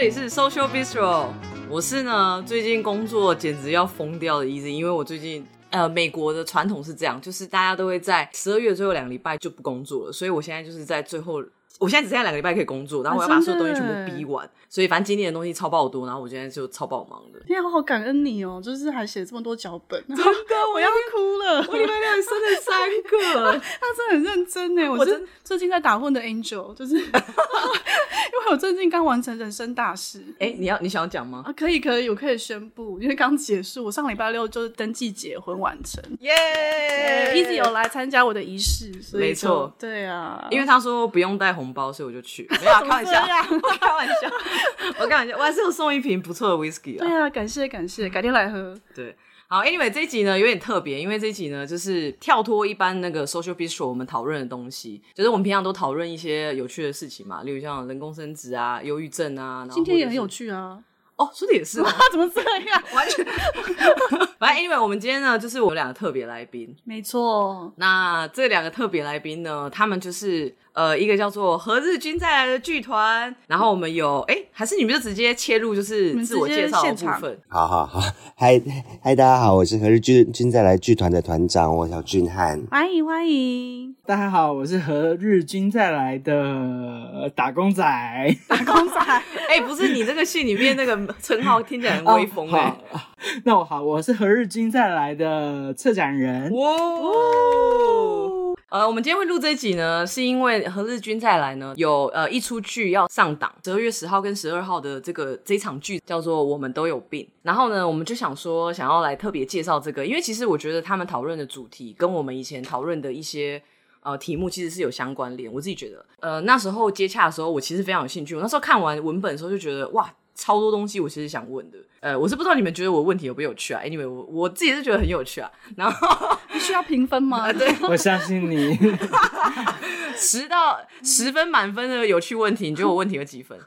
这里是 Social Bistro，我是呢最近工作简直要疯掉的 Easy，因为我最近呃美国的传统是这样，就是大家都会在十二月最后两个礼拜就不工作了，所以我现在就是在最后。我现在只剩下两个礼拜可以工作，然后我要把所有东西全部逼完，所以反正今年的东西超爆多，然后我现在就超爆忙的。天啊，我好感恩你哦，就是还写这么多脚本，真的，我要哭了。我礼拜六生了三个，他真的很认真呢。我真最近在打混的 Angel，就是 因为我最近刚完成人生大事。哎，你要你想要讲吗？啊，可以可以，我可以宣布，因为刚结束，我上礼拜六就是登记结婚完成。耶，Easy 有来参加我的仪式，没错，对啊，因为他说不用带红。包，所以我就去，没有开玩笑，我开玩笑，我开玩笑，我还是有送一瓶不错的 whisky 啊。对啊，感谢感谢，改天来喝。对，好，Anyway，这一集呢有点特别，因为这一集呢就是跳脱一般那个 social bistro 我们讨论的东西，就是我们平常都讨论一些有趣的事情嘛，例如像人工生殖啊、忧郁症啊。今天也很有趣啊。哦，说的也是，怎么这样？完全，反正 Anyway，我们今天呢，就是我们两个特别来宾，没错。那这两个特别来宾呢，他们就是。呃，一个叫做何日君再来的剧团，然后我们有，哎，还是你们就直接切入，就是自我介绍的部分。好好好，嗨嗨，大家好，我是何日君君再来剧团的团长，我叫俊汉。欢迎欢迎，大家好，我是何日君再来的打工仔。打工仔，哎，不是你这个戏里面那个称号听起来很威风哎、哦。那我好，我是何日君再来的策展人。哇哦。呃，我们今天会录这一集呢，是因为何日君再来呢，有呃一出剧要上档，十二月十号跟十二号的这个这一场剧叫做《我们都有病》，然后呢，我们就想说想要来特别介绍这个，因为其实我觉得他们讨论的主题跟我们以前讨论的一些呃题目其实是有相关联，我自己觉得，呃那时候接洽的时候，我其实非常有兴趣，我那时候看完文本的时候就觉得哇。超多东西，我其实想问的。呃，我是不知道你们觉得我问题有没有趣啊？Anyway，我我自己是觉得很有趣啊。然后 你需要评分吗？呃、对，我相信你。十到十分满分的有趣问题，你觉得我问题有几分？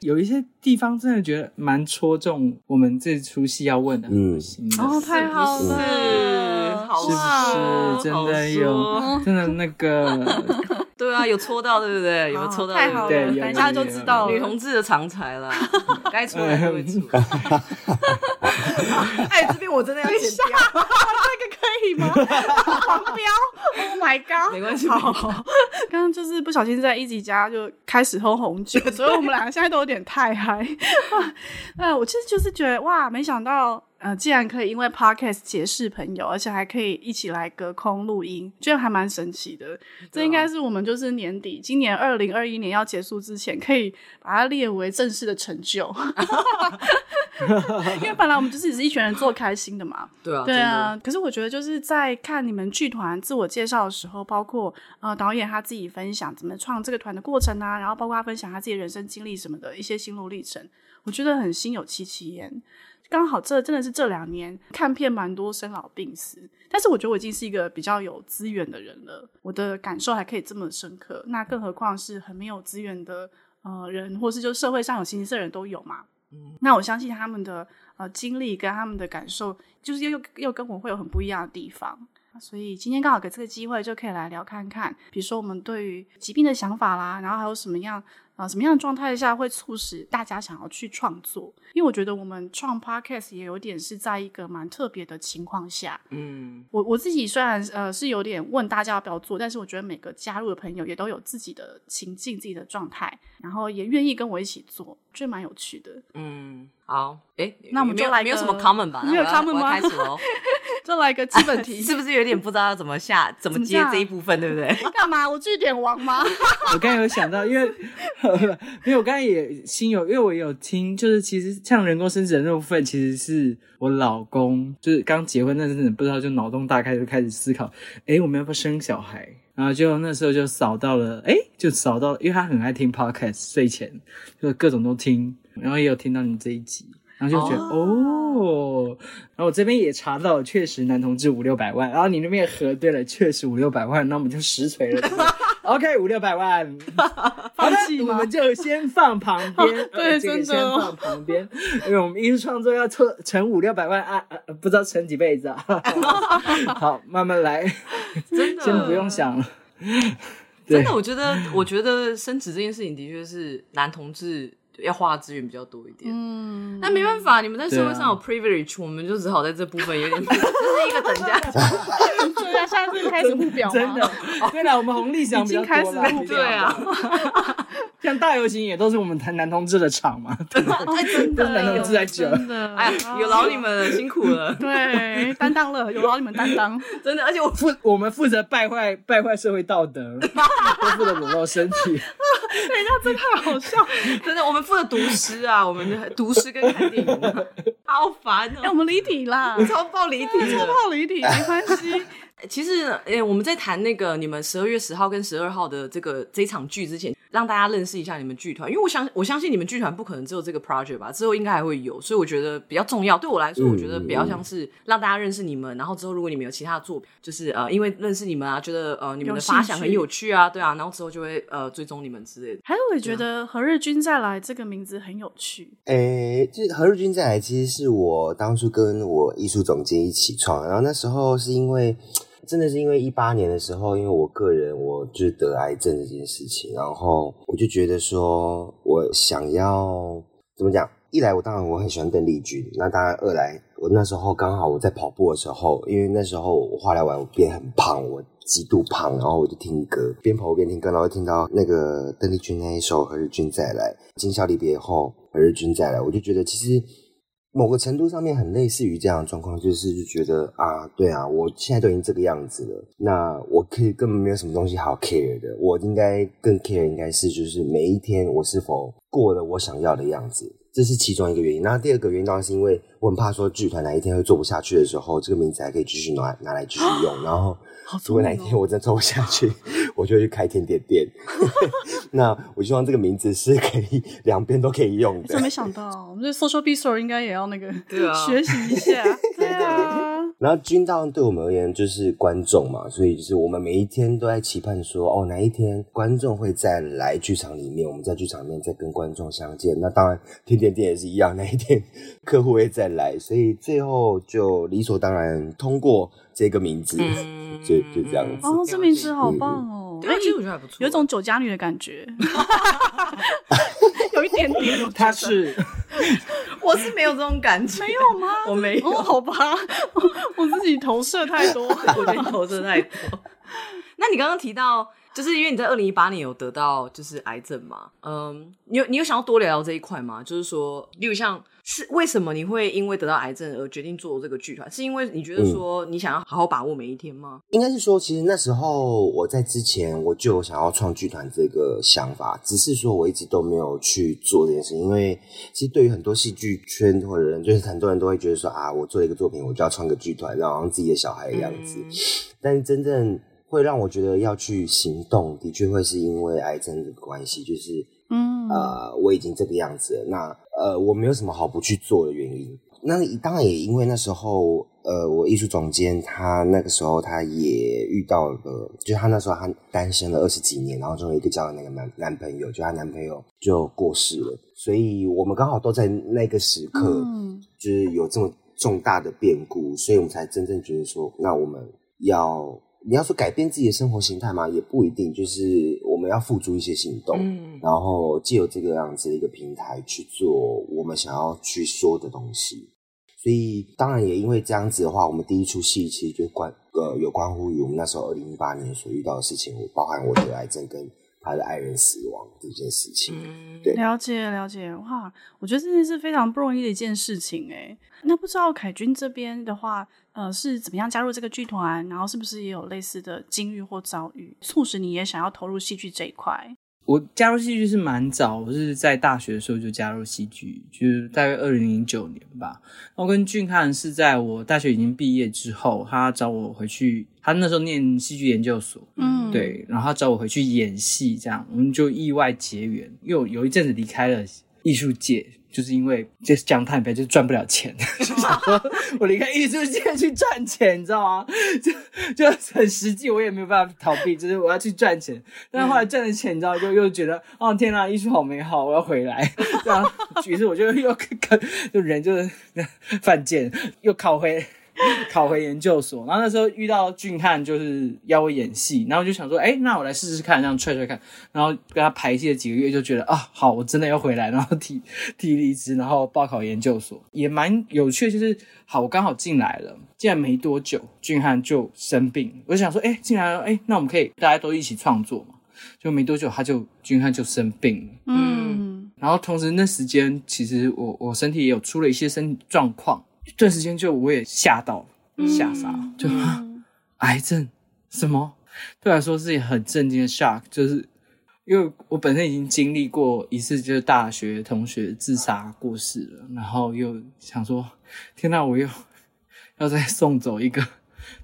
有一些地方真的觉得蛮戳中我们这出戏要问的。嗯，哦，太好了，是不是真的有？真的那个。对啊，有戳到，对不对？有戳到，太好了，等一下就知道了。女同志的长才了，该出来就会出。哎，这边我真的要剪掉，这个可以吗？黄标，Oh my god！没关系，好。刚刚就是不小心在一级家就开始喝红酒，所以我们两个现在都有点太嗨。那我其实就是觉得哇，没想到。呃，既然可以因为 podcast 结识朋友，而且还可以一起来隔空录音，觉得还蛮神奇的。这应该是我们就是年底，今年二零二一年要结束之前，可以把它列为正式的成就。因为本来我们就是只是一群人做开心的嘛。对啊，对啊。可是我觉得就是在看你们剧团自我介绍的时候，包括呃导演他自己分享怎么创这个团的过程啊，然后包括他分享他自己人生经历什么的一些心路历程，我觉得很心有戚戚焉。刚好这真的是这两年看片蛮多生老病死，但是我觉得我已经是一个比较有资源的人了，我的感受还可以这么深刻，那更何况是很没有资源的呃人，或是就社会上有形形色人都有嘛。嗯，那我相信他们的呃经历跟他们的感受，就是又又跟我会有很不一样的地方，所以今天刚好给这个机会就可以来聊看看，比如说我们对于疾病的想法啦，然后还有什么样。啊，什么样的状态下会促使大家想要去创作？因为我觉得我们创 podcast 也有点是在一个蛮特别的情况下。嗯，我我自己虽然呃是有点问大家要不要做，但是我觉得每个加入的朋友也都有自己的情境、自己的状态，然后也愿意跟我一起做，觉得蛮有趣的。嗯，好，哎，那我们就来没有什么 common 吧？没有 common 吗？开始喽，就来个基本题，是不是有点不知道要怎么下怎么接这一部分，对不对？干嘛？我句点王吗？我刚才有想到，因为。因为我刚才也心有，因为我有听，就是其实像人工生殖的那部分，其实是我老公，就是刚结婚那阵子，不知道就脑洞大开，就开始思考，哎，我们要不要生小孩？然后就那时候就扫到了，哎，就扫到了，因为他很爱听 podcast，睡前就各种都听，然后也有听到你这一集。然后就觉得哦，哦，然后我这边也查到了，确实男同志五六百万，然后你那边也核对了，确实五六百万，那我们就实锤了。OK，五六百万，好的，我们就先放旁边，对，这个先放旁边，因为我们艺术创作要凑成五六百万啊，不知道成几辈子啊。好，慢慢来，真的，先不用想了。真的，我觉得，我觉得生殖这件事情的确是男同志。要花的资源比较多一点。嗯，那没办法，你们在社会上有 privilege，我们就只好在这部分有点，这是一个等价。对啊，现在是开始互表？真的，对了，我们红利想已经开始对啊，像大游行也都是我们谈男同志的场嘛，哎，真都是男同的，志在救。真的，哎呀，有劳你们了，辛苦了，对，担当了，有劳你们担当。真的，而且我负我们负责败坏败坏社会道德，都负责裸露身体。等一下，这太好笑。真的，我们负责读诗啊，我们读诗跟看电影啊，好烦让，我哦，们离题啦，超爆离题。超爆离题，没关系。其实，诶，我们在谈那个你们十二月十号跟十二号的这个这一场剧之前，让大家认识一下你们剧团，因为我相我相信你们剧团不可能只有这个 project 吧，之后应该还会有，所以我觉得比较重要。对我来说，我觉得比较像是让大家认识你们，然后之后如果你们有其他的作品，就是呃，因为认识你们啊，觉得呃你们的发想很有趣啊，对啊，然后之后就会呃追踪你们之类的。还有，我也觉得“何日君再来”这个名字很有趣。诶，就是何日君再来，其实是我当初跟我艺术总监一起创，然后那时候是因为。真的是因为一八年的时候，因为我个人我就是得癌症这件事情，然后我就觉得说，我想要怎么讲？一来我当然我很喜欢邓丽君，那当然二来我那时候刚好我在跑步的时候，因为那时候我化疗完我变很胖，我极度胖，然后我就听歌，边跑步边听歌，然后听到那个邓丽君那一首《何日君再来》，今宵离别后，何日君再来，我就觉得其实。某个程度上面很类似于这样的状况，就是就觉得啊，对啊，我现在都已经这个样子了，那我可以根本没有什么东西好 care 的，我应该更 care 应该是就是每一天我是否过了我想要的样子，这是其中一个原因。那第二个原因当然是因为我很怕说剧团哪一天会做不下去的时候，这个名字还可以继续拿拿来继续用，然后如果哪一天我真的做不下去，我就去开甜点店。那我希望这个名字是可以两边都可以用的。真没想到，我们这 Social Bistro 应该也要那个对啊学习一下。对啊，然后君当然对我们而言就是观众嘛，所以就是我们每一天都在期盼说，哦，哪一天观众会再来剧场里面，我们在剧场里面再跟观众相见。那当然，天天店也是一样，哪一天客户会再来，所以最后就理所当然通过这个名字，嗯 就就这样子。哦，这名字好棒哦！对啊，其实我觉得还不错，有一种酒家女的感觉，有一点点。她是我是没有这种感觉，没有吗？我没有，哦，好吧，我自己投射太多。我觉得投射太多。那你刚刚提到，就是因为你在二零一八年有得到就是癌症嘛？嗯，你有你有想要多聊聊这一块吗？就是说，例如像是为什么你会因为得到癌症而决定做这个剧团？是因为你觉得说你想要好好把握每一天吗？应该是说，其实那时候我在之前我就有想要创剧团这个想法，只是说我一直都没有去做这件事情。因为其实对于很多戏剧圈或者人，就是很多人都会觉得说啊，我做一个作品，我就要创个剧团，然后好像自己的小孩的样子。嗯、但是真正会让我觉得要去行动，的确会是因为癌症的关系，就是嗯呃，我已经这个样子了，那呃，我没有什么好不去做的原因。那当然也因为那时候，呃，我艺术总监他那个时候他也遇到了，就他那时候他单身了二十几年，然后终于一个交了那个男男朋友，就他男朋友就过世了，所以我们刚好都在那个时刻，嗯就是有这么重大的变故，所以我们才真正觉得说，那我们要。你要说改变自己的生活形态吗？也不一定，就是我们要付诸一些行动，嗯，然后借由这个样子的一个平台去做我们想要去说的东西。所以当然也因为这样子的话，我们第一出戏其实就关呃有关乎于我们那时候二零一八年所遇到的事情，包含我得癌症跟他的爱人死亡这件事情。嗯、对，了解了解，哇，我觉得这件事非常不容易的一件事情诶。那不知道凯君这边的话，呃，是怎么样加入这个剧团？然后是不是也有类似的经历或遭遇，促使你也想要投入戏剧这一块？我加入戏剧是蛮早，我是在大学的时候就加入戏剧，就是大概二零零九年吧。我跟俊翰是在我大学已经毕业之后，他找我回去，他那时候念戏剧研究所，嗯，对，然后他找我回去演戏，这样我们就意外结缘，又有一阵子离开了艺术界。就是因为就是讲坦白，就是赚不了钱，就想说我离开艺术界去赚钱，你知道吗？就就很实际，我也没有办法逃避，就是我要去赚钱。但是后来赚了钱，你知道，就又觉得哦天呐，艺术好美好，我要回来。这样，于是我就又跟就人就是犯贱，又考回 考回研究所。然后那时候遇到俊汉，就是要我演戏，然后我就想说，哎，那我来试试看，这样踹踹看。然后跟他排戏了几个月，就觉得啊，好，我真的要回来，然后提提离职，然后报考研究所，也蛮有趣的。就是好，我刚好进来了，进来没多久，俊汉就生病。我就想说，哎，进来了，哎，那我们可以大家都一起创作嘛。就没多久，他就俊汉就生病了。嗯，然后同时那时间，其实我我身体也有出了一些身体状况，一段时间就我也吓到吓傻了，就、嗯、癌症什么？对我来说是很震惊的 shock，就是因为我本身已经经历过一次，就是大学同学自杀过世了，然后又想说，天哪，我又 要再送走一个。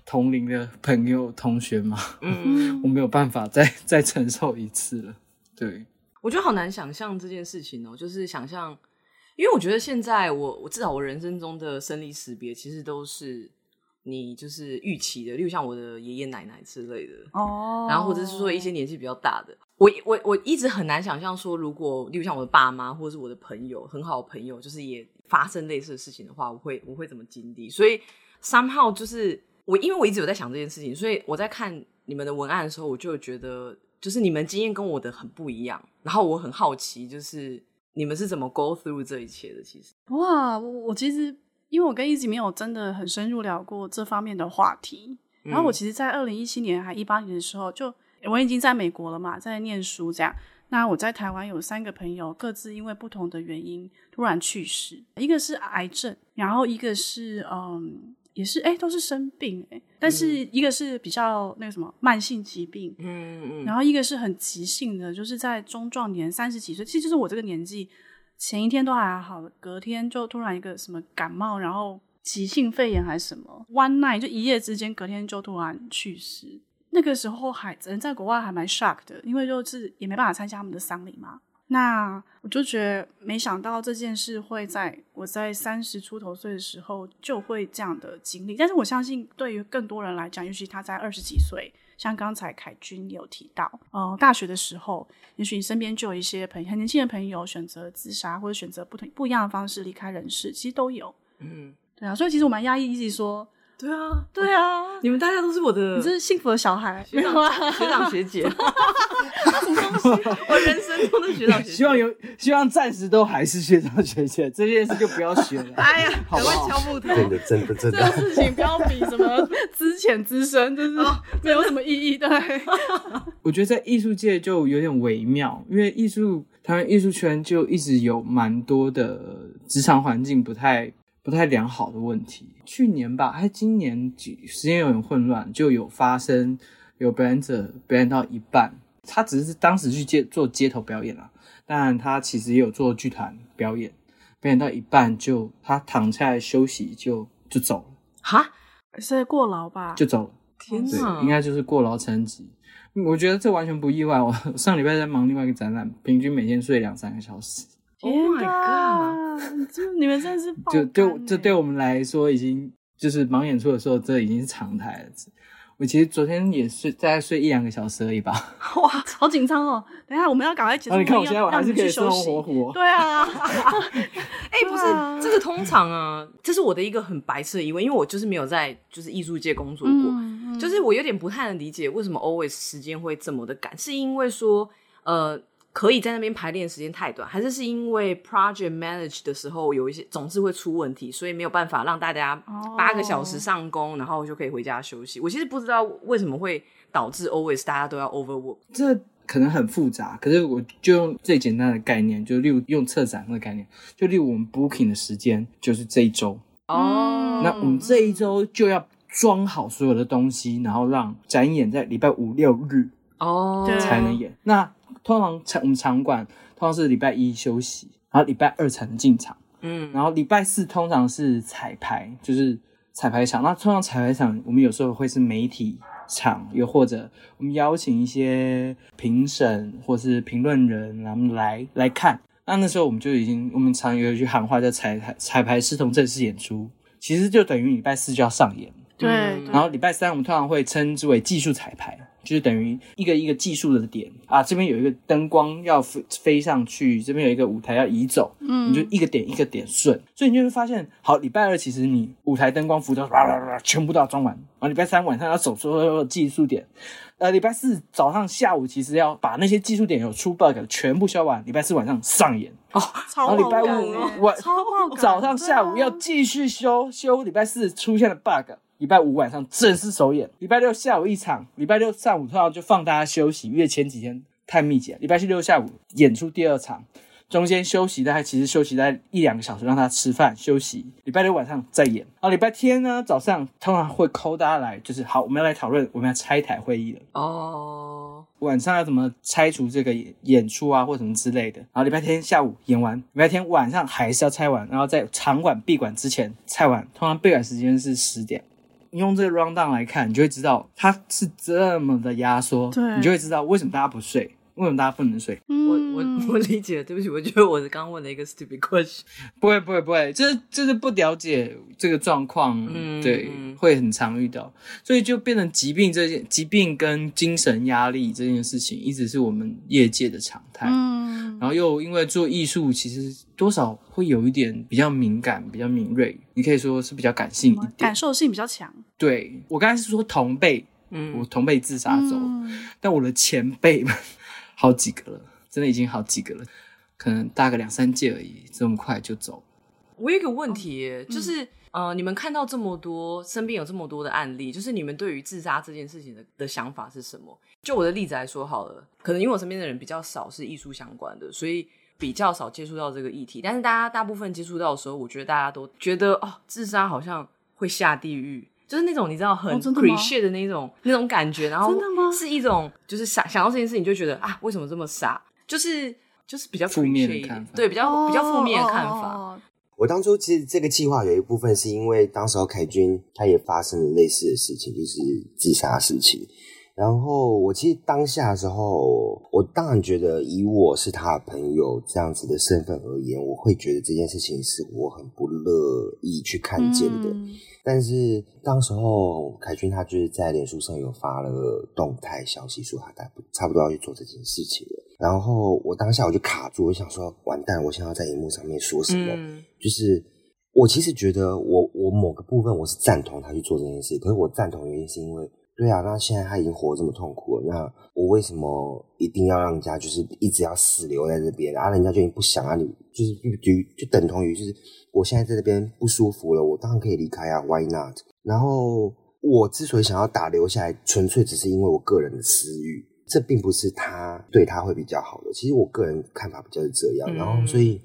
同龄的朋友、同学嘛，嗯，我没有办法再再承受一次了。对，我觉得好难想象这件事情哦，就是想象，因为我觉得现在我我至少我人生中的生离死别，其实都是你就是预期的，例如像我的爷爷奶奶之类的哦，然后或者是说一些年纪比较大的，我我我一直很难想象说，如果例如像我的爸妈或者是我的朋友，很好的朋友，就是也发生类似的事情的话，我会我会怎么经历？所以 somehow 就是。我因为我一直有在想这件事情，所以我在看你们的文案的时候，我就觉得就是你们经验跟我的很不一样，然后我很好奇，就是你们是怎么 go through 这一切的？其实哇，我我其实因为我跟一直没有真的很深入聊过这方面的话题，然后我其实，在二零一七年还一八年的时候，就我已经在美国了嘛，在念书这样。那我在台湾有三个朋友，各自因为不同的原因突然去世，一个是癌症，然后一个是嗯。也是哎，都是生病哎，但是一个是比较那个什么慢性疾病，嗯嗯，然后一个是很急性的，就是在中壮年三十几岁，其实就是我这个年纪，前一天都还好，隔天就突然一个什么感冒，然后急性肺炎还是什么，one night 就一夜之间，隔天就突然去世。那个时候还人在国外还蛮 shock 的，因为就是也没办法参加他们的丧礼嘛。那我就觉得没想到这件事会在我在三十出头岁的时候就会这样的经历，但是我相信对于更多人来讲，尤其他在二十几岁，像刚才凯君有提到，呃，大学的时候，也许你身边就有一些朋友很年轻的朋友选择自杀或者选择不同不一样的方式离开人世，其实都有，嗯，对啊，所以其实我蛮压抑，一直说。对啊，对啊，你们大家都是我的，你这是幸福的小孩，学长学长学姐，什么东西？我人生中的学长学姐，希望有，希望暂时都还是学长学姐，这件事就不要学了。哎呀，赶快敲木头，真的真的真的，这个事情不要比什么资浅资深，就是没有什么意义。对，我觉得在艺术界就有点微妙，因为艺术台湾艺术圈就一直有蛮多的职场环境不太。不太良好的问题。去年吧，还今年几时间有点混乱，就有发生有表演者表演到一半，他只是当时去街做街头表演啦，但他其实也有做剧团表演，表演到一半就他躺下来休息就就走了。哈，是过劳吧？就走了。天哪，应该就是过劳成疾。我觉得这完全不意外。我上礼拜在忙另外一个展览，平均每天睡两三个小时。Oh my god！就你们真的是就对，这对我们来说已经就是忙演出的时候，这已经是常态了。我其实昨天也睡，大概睡一两个小时而已吧。哇，好紧张哦！等一下我们要赶快结束。你看我现在我还是可以生龙活虎。对啊。哎，不是这个通常啊，这是我的一个很白痴的疑问，因为我就是没有在就是艺术界工作过，就是我有点不太能理解为什么 always 时间会这么的赶，是因为说呃。可以在那边排练时间太短，还是是因为 project manage 的时候有一些总是会出问题，所以没有办法让大家八个小时上工，oh. 然后就可以回家休息。我其实不知道为什么会导致 always 大家都要 overwork，这可能很复杂。可是我就用最简单的概念，就例如用策展的概念，就例如我们 booking 的时间就是这一周哦，oh. 那我们这一周就要装好所有的东西，然后让展演在礼拜五六日哦才能演。Oh. 那通常场我们场馆通常是礼拜一休息，然后礼拜二才能进场。嗯，然后礼拜四通常是彩排，就是彩排场。那通常彩排场我们有时候会是媒体场，又或者我们邀请一些评审或是评论人，然后来来看。那那时候我们就已经，我们常有一句喊话叫彩排，彩排视同正式演出，其实就等于礼拜四就要上演。对。然后礼拜三我们通常会称之为技术彩排。就是等于一个一个技术的点。啊，这边有一个灯光要飞飞上去，这边有一个舞台要移走，嗯，你就一个点一个点顺，所以你就会发现，好，礼拜二其实你舞台灯光、服装全部都要装完，然后礼拜三晚上要走所有技术点。呃，礼拜四早上、下午其实要把那些技术点有出 bug 的全部修完，礼拜四晚上上演。哦。然后礼拜五晚早上、下午要继续修修礼拜四出现的 bug，礼拜五晚上正式首演，礼拜六下午一场，礼拜六上午通常就放大家休息，因为前几天太密集了。礼拜六下午演出第二场。中间休息大概其实休息在一两个小时，让他吃饭休息。礼拜六晚上再演，然后礼拜天呢早上通常会 call 大家来，就是好，我们要来讨论我们要拆台会议了。哦，晚上要怎么拆除这个演出啊，或什么之类的。然后礼拜天下午演完，礼拜天晚上还是要拆完，然后在场馆闭馆之前拆完。通常闭馆时间是十点。你用这个 rundown 来看，你就会知道它是这么的压缩，对，你就会知道为什么大家不睡。为什么大家不能睡？我我我理解，对不起，我觉得我是刚问了一个 stupid question。不会不会不会，就是就是不了解这个状况，嗯，对，会很常遇到，所以就变成疾病这件疾病跟精神压力这件事情，一直是我们业界的常态。嗯，然后又因为做艺术，其实多少会有一点比较敏感，比较敏锐，你可以说是比较感性一点，感受性比较强。对，我刚才是说同辈，嗯，我同辈自杀走，嗯，但我的前辈们。好几个了，真的已经好几个了，可能大个两三届而已，这么快就走。我有一个问题，哦、就是、嗯、呃，你们看到这么多身边有这么多的案例，就是你们对于自杀这件事情的的想法是什么？就我的例子来说好了，可能因为我身边的人比较少是艺术相关的，所以比较少接触到这个议题。但是大家大部分接触到的时候，我觉得大家都觉得哦，自杀好像会下地狱。就是那种你知道很 cliche 的那种、哦、那种感觉，然后是一种就是想想到这件事情就觉得啊，为什么这么傻？就是就是比较负面的看法，对，比较比较负面的看法。我当初其实这个计划有一部分是因为当时候凯军他也发生了类似的事情，就是自杀事情。然后我其实当下的时候，我当然觉得以我是他的朋友这样子的身份而言，我会觉得这件事情是我很不乐意去看见的。嗯、但是当时候凯君他就是在脸书上有发了动态消息，说他差不差不多要去做这件事情了。然后我当下我就卡住，我想说完蛋，我现在要在荧幕上面说什么？嗯、就是我其实觉得我我某个部分我是赞同他去做这件事，可是我赞同的原因是因为。对啊，那现在他已经活这么痛苦了，那我为什么一定要让人家就是一直要死留在这边啊？人家就已经不想啊，你就是就就等同于就是我现在在这边不舒服了，我当然可以离开啊，Why not？然后我之所以想要打留下来，纯粹只是因为我个人的私欲，这并不是他对他会比较好的。其实我个人看法比较是这样，然后所以。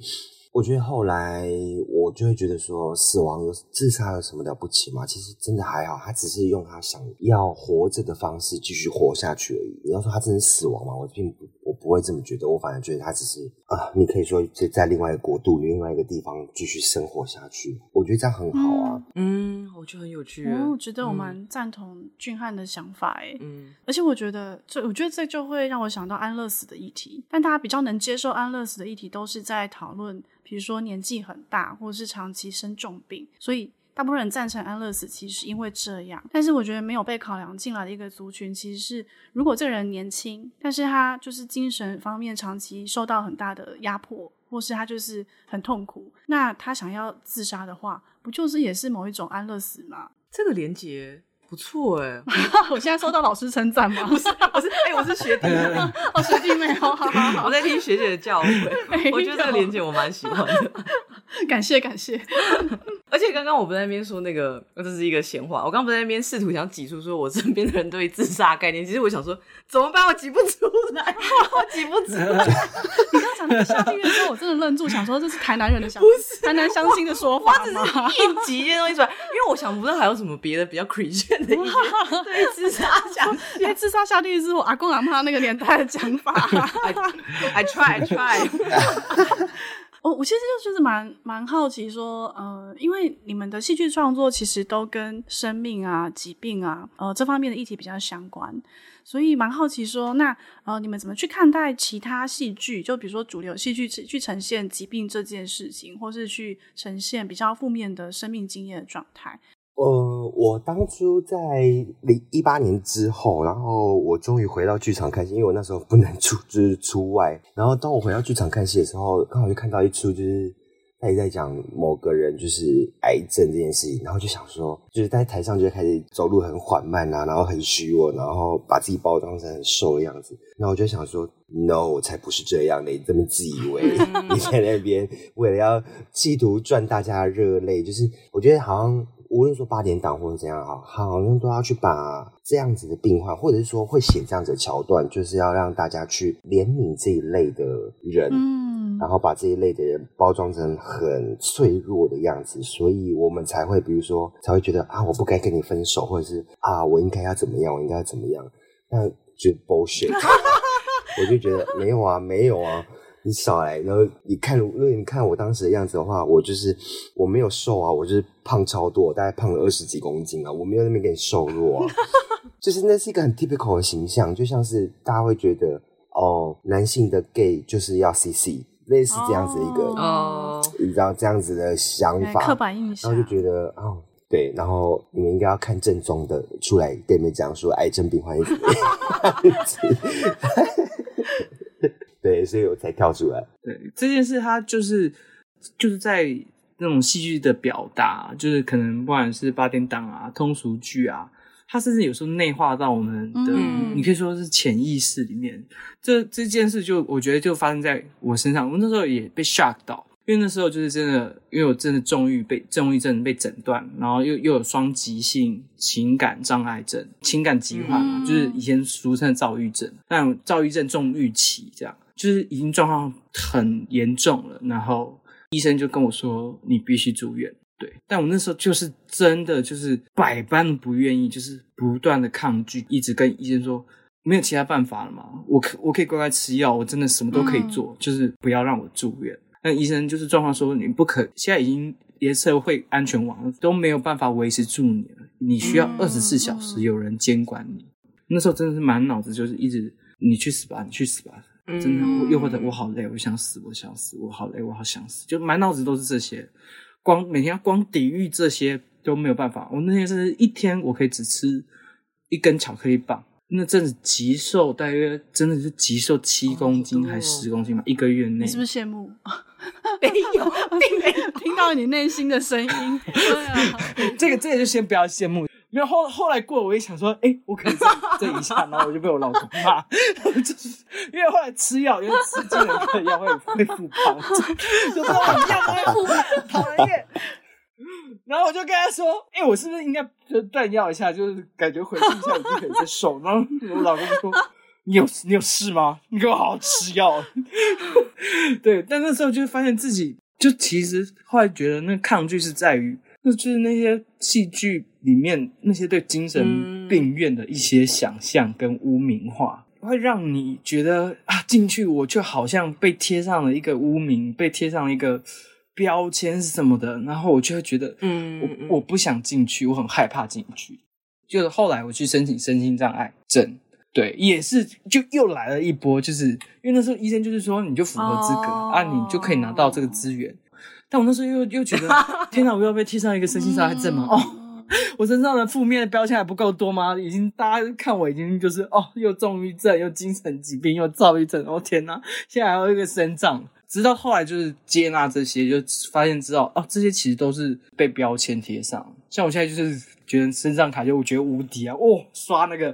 我觉得后来我就会觉得说，死亡有自杀有什么了不起吗？其实真的还好，他只是用他想要活着的方式继续活下去而已。你要说他真的死亡吗？我并不，我不会这么觉得。我反而觉得他只是啊，你可以说在在另外一个国度、另外一个地方继续生活下去。我觉得这样很好啊。嗯，我觉得很有趣。我觉得我蛮赞同俊翰的想法诶。嗯，而且我觉得这，我觉得这就会让我想到安乐死的议题。但大家比较能接受安乐死的议题，都是在讨论。比如说年纪很大，或者是长期生重病，所以大部分人赞成安乐死，其实是因为这样。但是我觉得没有被考量进来的一个族群，其实是如果这个人年轻，但是他就是精神方面长期受到很大的压迫，或是他就是很痛苦，那他想要自杀的话，不就是也是某一种安乐死吗？这个连结。不错哎、欸，我现在收到老师称赞吗？不是，我是哎、欸，我是学弟妹 哦，学弟妹，好好好，我在听学姐的教诲，我觉得这个连结我蛮喜欢的，感谢感谢。而且刚刚我不在那边说那个，这是一个闲话。我刚刚不在那边试图想挤出说我身边的人对自杀概念，其实我想说怎么办？我挤不出来，我挤不出来。你刚讲那个下地狱的时候，我真的愣住，想说这是台南人的想，台南乡亲的说法吗？我只是硬挤一些东西出来，因为我想不到还有什么别的比较 cliche 的一些 对自杀想，因为，自杀下地狱是我阿公阿妈那个年代的讲法。I try, I try. 我我其实就就是蛮蛮好奇说，呃，因为你们的戏剧创作其实都跟生命啊、疾病啊，呃，这方面的议题比较相关，所以蛮好奇说，那呃，你们怎么去看待其他戏剧？就比如说主流戏剧去呈现疾病这件事情，或是去呈现比较负面的生命经验的状态？呃，我当初在零一八年之后，然后我终于回到剧场看戏，因为我那时候不能出，就是出外。然后当我回到剧场看戏的时候，刚好就看到一出，就是他也在讲某个人就是癌症这件事情，然后就想说，就是在台上就开始走路很缓慢啊，然后很虚弱，然后把自己包装成很瘦的样子。然后我就想说，No，我才不是这样的，你这么自以为 你在那边为了要企图赚大家的热泪，就是我觉得好像。无论说八点档或者怎样哈，好像都要去把这样子的病患，或者是说会写这样子的桥段，就是要让大家去怜悯这一类的人，嗯，然后把这一类的人包装成很脆弱的样子，所以我们才会，比如说才会觉得啊，我不该跟你分手，或者是啊，我应该要怎么样，我应该要怎么样，那就 bullshit，我就觉得没有啊，没有啊。你少来，然后你看，如果你看我当时的样子的话，我就是我没有瘦啊，我就是胖超多，大概胖了二十几公斤啊，我没有那边给你瘦弱啊，就是那是一个很 typical 的形象，就像是大家会觉得哦，男性的 gay 就是要 cc，类似这样子一个哦，你知道这样子的想法，刻板印象，然后就觉得哦，对，然后你们应该要看正宗的出来跟你们讲说癌症病患一直。对，所以我才跳出来。对这件事，它就是就是在那种戏剧的表达，就是可能不管是八点档啊、通俗剧啊，它甚至有时候内化到我们的，嗯、你可以说是潜意识里面。这这件事，就我觉得就发生在我身上，我那时候也被 shock 到，因为那时候就是真的，因为我真的重郁被重郁症被诊断，然后又又有双极性情感障碍症、情感疾患嘛，嗯、就是以前俗称的躁郁症，但躁郁症重郁期这样。就是已经状况很严重了，然后医生就跟我说，你必须住院。对，但我那时候就是真的就是百般不愿意，就是不断的抗拒，一直跟医生说没有其他办法了嘛，我可我可以乖乖吃药，我真的什么都可以做，嗯、就是不要让我住院。那医生就是状况说，你不可，现在已经连社会安全网都没有办法维持住你了，你需要二十四小时有人监管你。嗯、那时候真的是满脑子就是一直你去死吧，你去死吧。真的，又或者我好累，我想死，我想死，我好累，我好想死，就满脑子都是这些，光每天要光抵御这些都没有办法。我那天是一天，我可以只吃一根巧克力棒，那阵子极瘦，大约真的是极瘦七公斤还是十公斤嘛？一个月内，你是不是羡慕？没有，并没有 听到你内心的声音。对啊，这个这个就先不要羡慕。没有后后来过，我也想说，哎，我可以这这一下，然后我就被我老公骂，就是因为后来吃药，因为吃进了一个药会会复胖，就是我药会复胖，讨人厌。然后我就跟他说，哎，我是不是应该就断药一下，就是感觉回去一下我就可以再瘦？然后我老公就说，你有你有事吗？你给我好好吃药。对，但那时候就发现自己，就其实后来觉得那抗拒是在于。那就是那些戏剧里面那些对精神病院的一些想象跟污名化，嗯、会让你觉得啊，进去我就好像被贴上了一个污名，被贴上了一个标签是什么的，然后我就会觉得，嗯，我我不想进去，我很害怕进去。就是后来我去申请身心障碍证，对，也是就又来了一波，就是因为那时候医生就是说你就符合资格、哦、啊，你就可以拿到这个资源。但我那时候又又觉得，天哪！我又要被贴上一个身心障碍证吗？哦，我身上的负面的标签还不够多吗？已经大家看我已经就是哦，又重郁症，又精神疾病，又躁郁症。哦天哪！现在还有一个身障。直到后来就是接纳这些，就发现知道哦，这些其实都是被标签贴上。像我现在就是觉得身障卡就我觉得无敌啊！哦，刷那个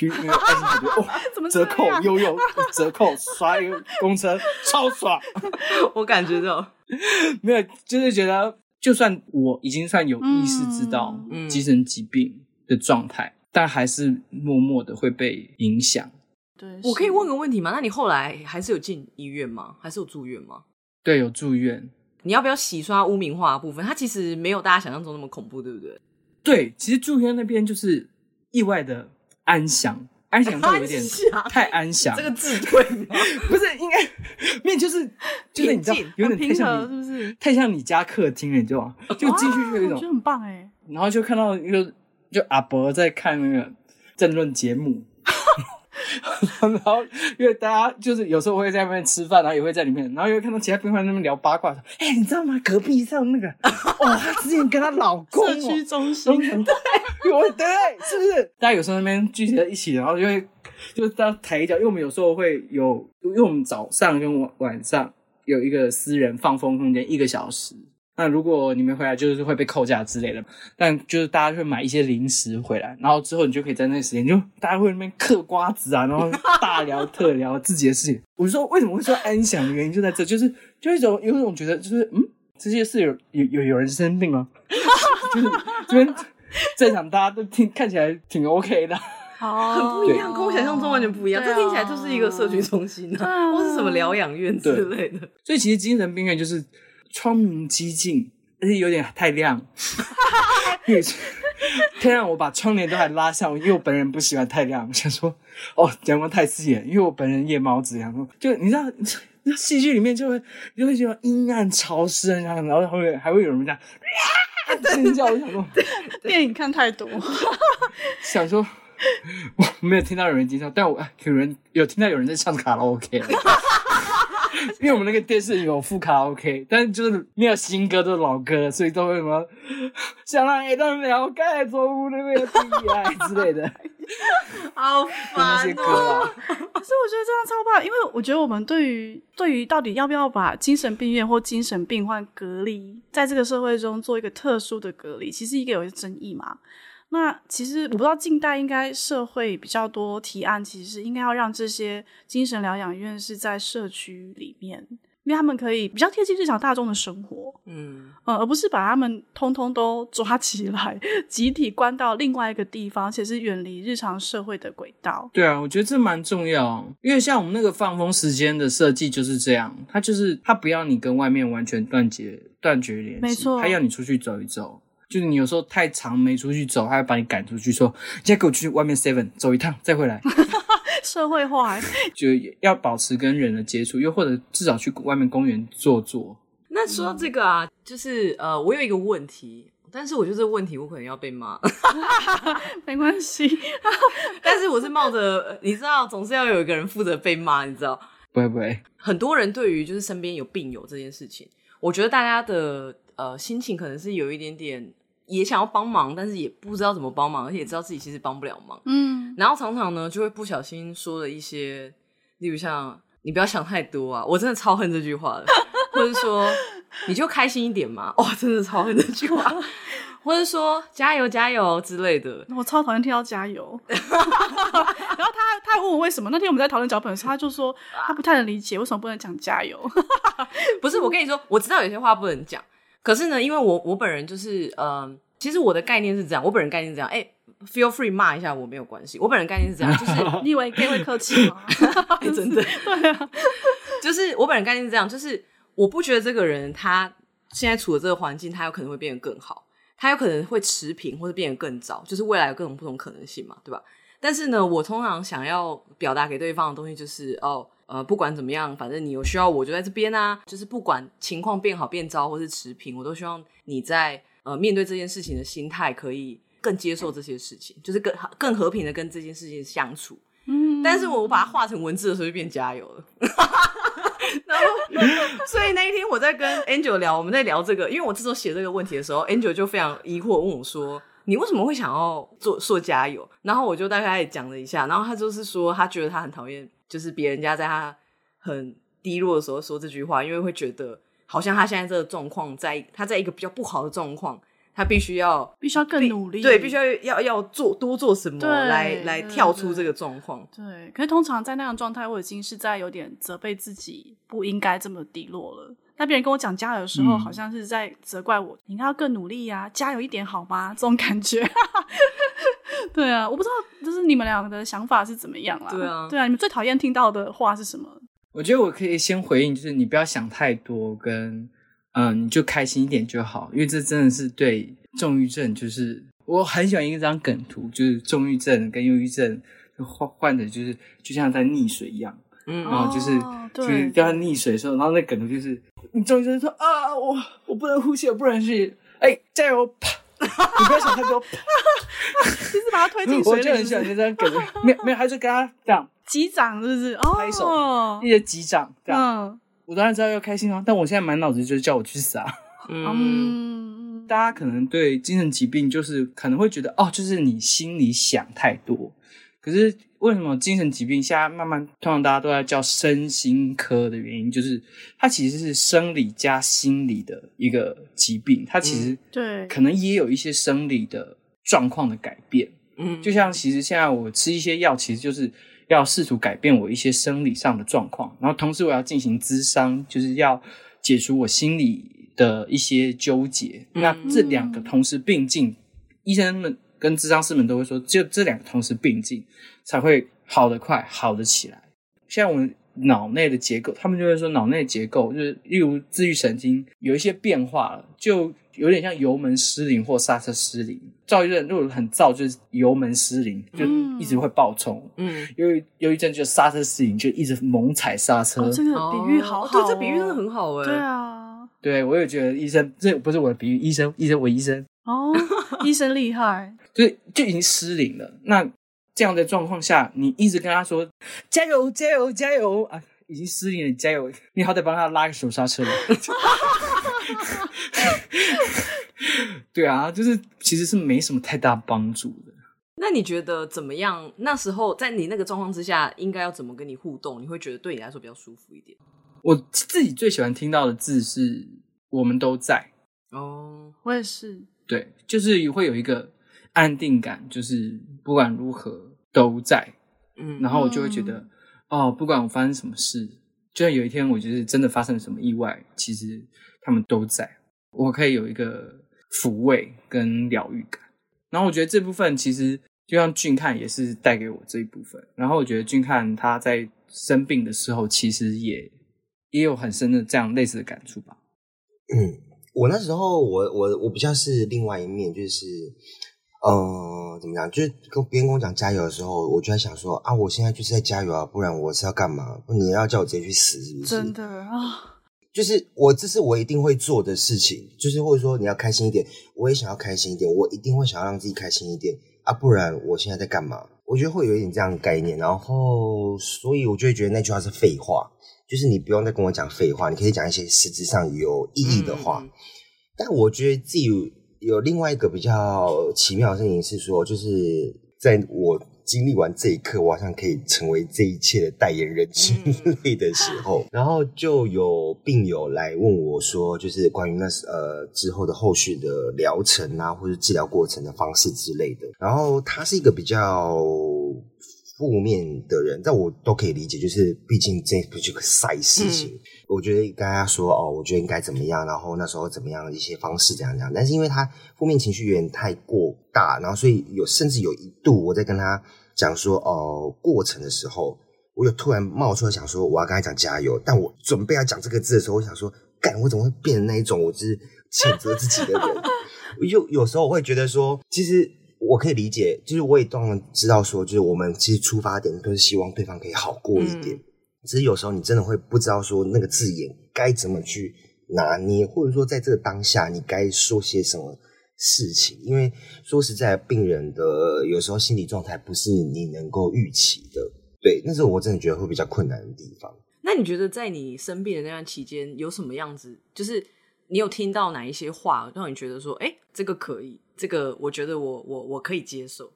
那个爱心笔哦，怎么折扣悠悠折扣，刷一个公车超爽。我感觉到。没有，就是觉得，就算我已经算有意识知道精神疾病的状态，嗯、但还是默默的会被影响。对，我可以问个问题吗？那你后来还是有进医院吗？还是有住院吗？对，有住院。你要不要洗刷污名化的部分？它其实没有大家想象中那么恐怖，对不对？对，其实住院那边就是意外的安详。安详都有点太安详，这个字对吗？不是，应该面就是就是你知道，有点太像你，是不是？太像你家客厅了，你知道吗？就进去就有一种，就很棒哎。然后就看到一个就阿伯在看那个政论节目，然后因为大家就是有时候会在外面吃饭，然后也会在里面，然后又会看到其他宾馆那边聊八卦，说：“哎、欸，你知道吗？隔壁上那个，哇，她之前跟她老公、哦、社区中心，对，对，对，是不是？大家有时候那边聚集在一起，然后就会就当抬脚，因为我们有时候会有，因为我们早上跟晚晚上有一个私人放风空间，一个小时。”那如果你没回来，就是会被扣价之类的。但就是大家会买一些零食回来，然后之后你就可以在那个时间，就大家会那边嗑瓜子啊，然后大聊特聊自己的事情。我就说为什么会说安详的原因就在这，就是就一种有一种觉得就是嗯，这些事有有有有人生病吗？就是这边在场大家都听看起来挺 OK 的，好，很不一样，跟我想象中完全不一样。这听起来就是一个社区中心啊，或是什么疗养院之类的。所以其实精神病院就是。窗明几净，而且有点太亮。天让我把窗帘都还拉上，因为我本人不喜欢太亮。我想说，哦，阳光太刺眼，因为我本人夜猫子，想说，就你知道，戏剧里面就会就会觉得阴暗潮湿，然后然后后面还会有人这样尖叫。我想说，电影看太多，想说我没有听到有人尖叫，但我有人有听到有人在唱卡拉 OK。因为我们那个电视有副卡拉 OK，但是就是没有新歌，都是老歌，所以都会什么 想让一段了解错误的那个悲哀之类的，好烦哦。可是我觉得这样超棒，因为我觉得我们对于对于到底要不要把精神病院或精神病患隔离，在这个社会中做一个特殊的隔离，其实一个有一个争议嘛。那其实我不知道近代应该社会比较多提案，其实是应该要让这些精神疗养院是在社区里面，因为他们可以比较贴近日常大众的生活，嗯嗯，而不是把他们通通都抓起来，集体关到另外一个地方，而且是远离日常社会的轨道。对啊，我觉得这蛮重要，因为像我们那个放风时间的设计就是这样，它就是它不要你跟外面完全断绝断绝联系，没错，它要你出去走一走。就是你有时候太长没出去走，他会把你赶出去，说：“你现在给我去外面 seven 走一趟，再回来。”社会化，就要保持跟人的接触，又或者至少去外面公园坐坐。那说到这个啊，就是呃，我有一个问题，但是我觉得这个问题我可能要被骂，没关系。但是我是冒着你知道，总是要有一个人负责被骂，你知道？不会不会。很多人对于就是身边有病友这件事情，我觉得大家的。呃，心情可能是有一点点，也想要帮忙，但是也不知道怎么帮忙，而且也知道自己其实帮不了忙。嗯，然后常常呢，就会不小心说了一些，例如像“你不要想太多啊”，我真的超恨这句话的，或者说“你就开心一点嘛”，哇，真的超恨这句话，或者说“加油加油”之类的，我超讨厌听到“加油”。然后他他还问我为什么，那天我们在讨论脚本的时候，他就说他不太能理解为什么不能讲“加油”。不是，我跟你说，我知道有些话不能讲。可是呢，因为我我本人就是，嗯、呃，其实我的概念是这样，我本人概念是这样，哎、欸、，feel free 骂一下我没有关系，我本人概念是这样，就是 你以为 gay 会客气吗？欸、真的，对啊，就是我本人概念是这样，就是我不觉得这个人他现在处的这个环境，他有可能会变得更好，他有可能会持平或者变得更糟，就是未来有各种不同可能性嘛，对吧？但是呢，我通常想要表达给对方的东西就是，哦。呃，不管怎么样，反正你有需要，我就在这边啊。就是不管情况变好变糟，或是持平，我都希望你在呃面对这件事情的心态可以更接受这些事情，就是更更和平的跟这件事情相处。嗯，但是我把它画成文字的时候就变加油了。然后，所以那一天我在跟 Angel 聊，我们在聊这个，因为我这时候写这个问题的时候，Angel 就非常疑惑问我说：“你为什么会想要做说加油？”然后我就大概讲了一下，然后他就是说，他觉得他很讨厌。就是别人家在他很低落的时候说这句话，因为会觉得好像他现在这个状况，在他在一个比较不好的状况，他必须要必须要更努力，对，必须要要要做多做什么来来跳出这个状况。对，可是通常在那样状态，我已经是在有点责备自己不应该这么低落了。那别人跟我讲加油的时候，嗯、好像是在责怪我，你应该要更努力呀、啊，加油一点好吗？这种感觉。对啊，我不知道就是你们俩的想法是怎么样啦。对啊，对啊，你们最讨厌听到的话是什么？我觉得我可以先回应，就是你不要想太多，跟嗯，你就开心一点就好，因为这真的是对重郁症，就是我很喜欢一张梗图，就是重郁症跟忧郁症患患者，就是就像在溺水一样，嗯，然后就是、哦、就是掉在溺水的时候，然后那梗图就是你重郁症说啊，我我不能呼吸，我不能吸，哎，加油，啪。你不要想太多，就是把他推进水里。我就很喜欢这样给，没有没有，他就跟他这样击掌是不是？哦，拍手，一直击掌，这样。嗯，我当然知道要开心啊，但我现在满脑子就是叫我去死啊。嗯，大家可能对精神疾病就是可能会觉得哦，就是你心里想太多。可是为什么精神疾病现在慢慢通常大家都在叫身心科的原因，就是它其实是生理加心理的一个疾病，它其实对可能也有一些生理的状况的改变。嗯，就像其实现在我吃一些药，其实就是要试图改变我一些生理上的状况，然后同时我要进行咨商，就是要解除我心理的一些纠结。嗯，那这两个同时并进，医生们。跟智商师们都会说，就这两个同时并进，才会好得快，好得起来。像我们脑内的结构，他们就会说，脑内结构就是，例如自愈神经有一些变化了，就有点像油门失灵或刹车失灵。躁郁症如果很躁，就是油门失灵，就一直会爆冲。嗯，忧郁忧郁症就刹车失灵，就一直猛踩刹车。哦，这个比喻好好，哦，对，这比喻真的很好哎。对啊，对我也觉得医生，这不是我的比喻，医生，医生，我医生。哦，医生厉害。就就已经失灵了。那这样的状况下，你一直跟他说加油加油加油啊，已经失灵了，加油！你好歹帮他拉个手刹车吧。对啊，就是其实是没什么太大帮助的。那你觉得怎么样？那时候在你那个状况之下，应该要怎么跟你互动？你会觉得对你来说比较舒服一点？我自己最喜欢听到的字是“我们都在”。哦，我也是。对，就是会有一个。安定感就是不管如何都在，嗯，然后我就会觉得，嗯、哦，不管我发生什么事，就算有一天我就是真的发生了什么意外，其实他们都在，我可以有一个抚慰跟疗愈感。然后我觉得这部分其实就像俊看也是带给我这一部分。然后我觉得俊看他在生病的时候，其实也也有很深的这样类似的感触吧。嗯，我那时候我我我比较是另外一面，就是。嗯，怎么讲？就是跟别人跟我讲加油的时候，我就在想说啊，我现在就是在加油啊，不然我是要干嘛？你要叫我直接去死是不是？真的啊，就是我这是我一定会做的事情，就是或者说你要开心一点，我也想要开心一点，我一定会想要让自己开心一点啊，不然我现在在干嘛？我觉得会有一点这样的概念，然后所以我就会觉得那句话是废话，就是你不用再跟我讲废话，你可以讲一些实质上有意义的话，嗯、但我觉得自己。有另外一个比较奇妙的事情是说，就是在我经历完这一刻，我好像可以成为这一切的代言人之类的时候，然后就有病友来问我说，就是关于那呃之后的后续的疗程啊，或者治疗过程的方式之类的。然后他是一个比较负面的人，但我都可以理解，就是毕竟这不是个赛事情。嗯我觉得跟他说哦，我觉得应该怎么样，然后那时候怎么样的一些方式怎样怎样，但是因为他负面情绪有点太过大，然后所以有甚至有一度我在跟他讲说哦过程的时候，我有突然冒出来想说我要跟他讲加油，但我准备要讲这个字的时候，我想说干我怎么会变成那一种我就是谴责自己的人？有有时候我会觉得说，其实我可以理解，就是我也当然知道说，就是我们其实出发点都是希望对方可以好过一点。嗯只是有时候你真的会不知道说那个字眼该怎么去拿捏，或者说在这个当下你该说些什么事情。因为说实在，病人的有时候心理状态不是你能够预期的。对，那时候我真的觉得会比较困难的地方。那你觉得在你生病的那段期间有什么样子？就是你有听到哪一些话让你觉得说，哎，这个可以，这个我觉得我我我可以接受。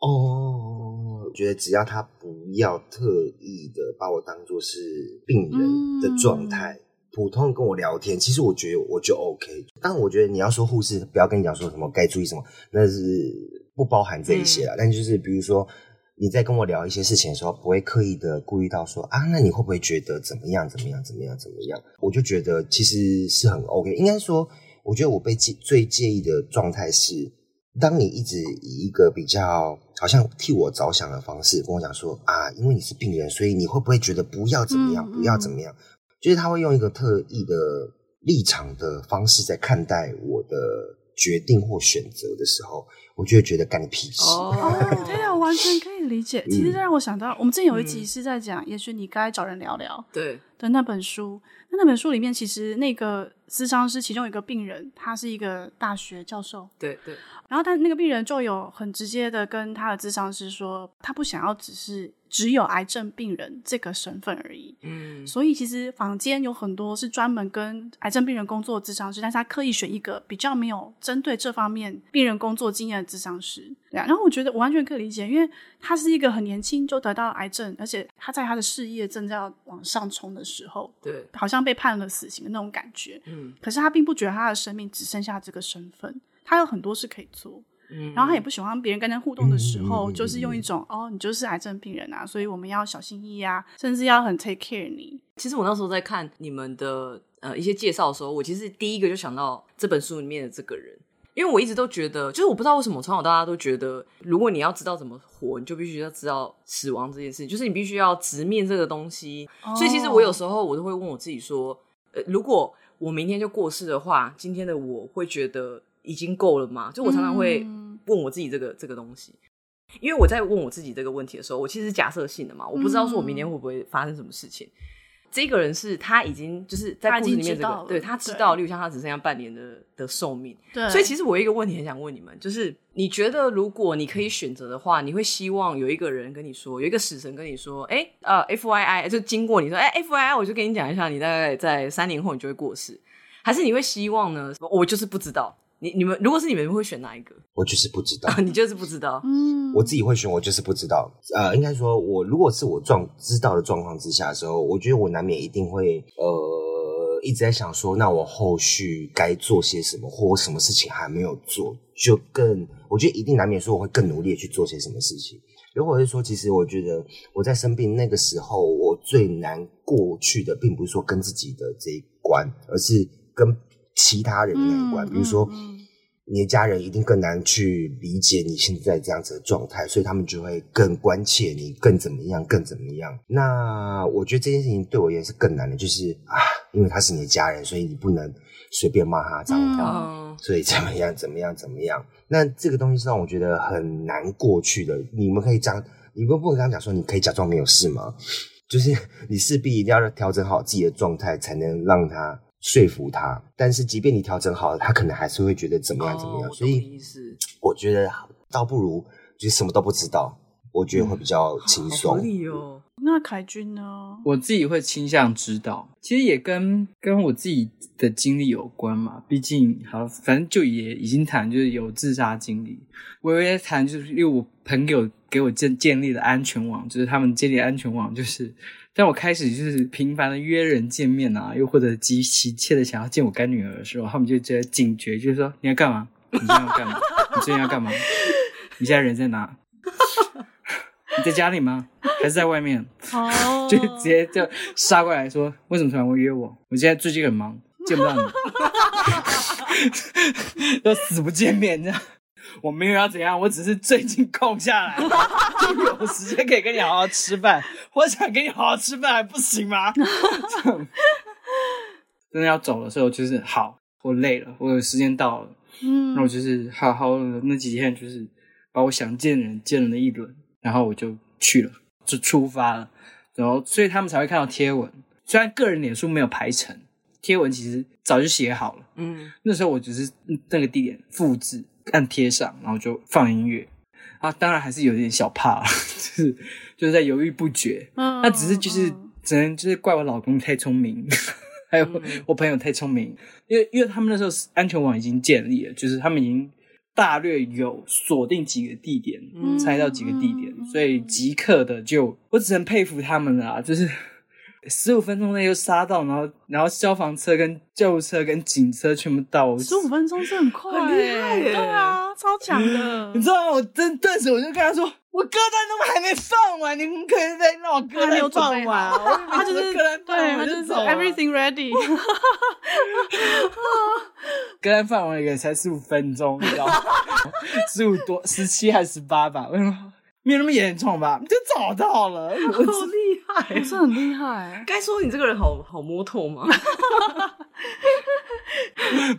哦。我觉得只要他不要特意的把我当做是病人的状态，嗯、普通跟我聊天，其实我觉得我就 OK。但我觉得你要说护士不要跟你讲说什么该注意什么，那是不包含这一些啦。嗯、但就是比如说你在跟我聊一些事情的时候，不会刻意的顾虑到说啊，那你会不会觉得怎么样怎么样怎么样怎么样？我就觉得其实是很 OK。应该说，我觉得我被介最介意的状态是，当你一直以一个比较。好像替我着想的方式跟我讲说啊，因为你是病人，所以你会不会觉得不要怎么样，嗯、不要怎么样？就是他会用一个特意的立场的方式在看待我的决定或选择的时候，我就会觉得干你屁事。哦，对啊，完全可以理解。其实这让我想到，我们之前有一集是在讲，嗯、也许你该找人聊聊。对的那本书。那那本书里面，其实那个咨商师其中有一个病人，他是一个大学教授。对对。然后他那个病人就有很直接的跟他的咨商师说，他不想要只是只有癌症病人这个身份而已。嗯。所以其实坊间有很多是专门跟癌症病人工作的咨商师，但是他刻意选一个比较没有针对这方面病人工作经验的咨商师。对啊。然后我觉得我完全可以理解，因为他是一个很年轻就得到癌症，而且他在他的事业正在要往上冲的时候，对，好像。被判了死刑的那种感觉，嗯，可是他并不觉得他的生命只剩下这个身份，他有很多事可以做，嗯，然后他也不喜欢别人跟他互动的时候，嗯、就是用一种、嗯、哦，你就是癌症病人啊，所以我们要小心翼翼啊，甚至要很 take care 你。其实我那时候在看你们的呃一些介绍的时候，我其实第一个就想到这本书里面的这个人。因为我一直都觉得，就是我不知道为什么从小到大都觉得，如果你要知道怎么活，你就必须要知道死亡这件事情，就是你必须要直面这个东西。Oh. 所以其实我有时候我都会问我自己说，呃，如果我明天就过世的话，今天的我会觉得已经够了吗？就我常常会问我自己这个、mm. 这个东西，因为我在问我自己这个问题的时候，我其实是假设性的嘛，我不知道说我明天会不会发生什么事情。这个人是他已经就是在故事里面这个，对他知道，例如像他只剩下半年的的寿命，对，所以其实我有一个问题很想问你们，就是你觉得如果你可以选择的话，你会希望有一个人跟你说，有一个死神跟你说，哎，呃，F Y I 就经过你说，哎，F Y I，我就跟你讲一下，你大概在三年后你就会过世，还是你会希望呢？我就是不知道。你你们如果是你们会选哪一个？我就是不知道，你就是不知道。嗯，我自己会选，我就是不知道。呃，应该说，我如果是我状知道的状况之下的时候，我觉得我难免一定会呃一直在想说，那我后续该做些什么，或我什么事情还没有做，就更我觉得一定难免说我会更努力的去做些什么事情。如果是说，其实我觉得我在生病那个时候，我最难过去的，并不是说跟自己的这一关，而是跟其他人的那一关，嗯、比如说。嗯你的家人一定更难去理解你现在这样子的状态，所以他们就会更关切你，更怎么样，更怎么样。那我觉得这件事情对我也是更难的，就是啊，因为他是你的家人，所以你不能随便骂他脏话，嗯、所以怎么样，怎么样，怎么样。那这个东西是让我觉得很难过去的。你们可以讲，你们不能跟他讲说，你可以假装没有事吗？就是你势必一定要调整好自己的状态，才能让他。说服他，但是即便你调整好了，他可能还是会觉得怎么样怎么样。哦、所以，我觉得倒不如就是什么都不知道，我觉得会比较轻松。合理哦。那凯君呢？我自己会倾向知道，其实也跟跟我自己的经历有关嘛。毕竟，好，反正就也已经谈，就是有自杀经历。我也谈，就是因为我朋友给我建建立的安全网，就是他们建立安全网，就是。当我开始就是频繁的约人见面啊，又或者急急切的想要见我干女儿的时候，他们就觉得警觉，就是说你要干嘛？你要干嘛？你最近要干嘛？你现在人在哪？你在家里吗？还是在外面？哦，就直接就杀过来说，为什么突然会约我？我现在最近很忙，见不到你，都死不见面这样。我没有要怎样，我只是最近空下来，有时间可以跟你好好吃饭。我想跟你好好吃饭还不行吗？真的要走的时候，就是好，我累了，我有时间到了，嗯，那我就是好好的那几天，就是把我想见的人见了一轮，然后我就去了，就出发了，然后所以他们才会看到贴文。虽然个人脸书没有排成，贴文其实早就写好了，嗯，那时候我只是那个地点复制。按贴上，然后就放音乐啊，当然还是有点小怕，就是就是在犹豫不决。嗯，那只是就是只能就是怪我老公太聪明，还有我朋友太聪明，因为因为他们那时候安全网已经建立了，就是他们已经大略有锁定几个地点，嗯、猜到几个地点，所以即刻的就我只能佩服他们了，就是。十五分钟内就杀到，然后然后消防车跟救护车跟警车全部到。十五分钟是很快，很厉害耶，对啊，超强的。你知道吗？我真顿时我就跟他说，我歌单都还没放完，你们可以再让我歌单放完。他就是歌单，对，他就是 everything ready。歌单放完也才十五分钟，你知道吗？十五多，十七还是十八吧？为什么？没有那么严重吧？你就找到了，好厉害，是很厉害。该说你这个人好好摸透吗？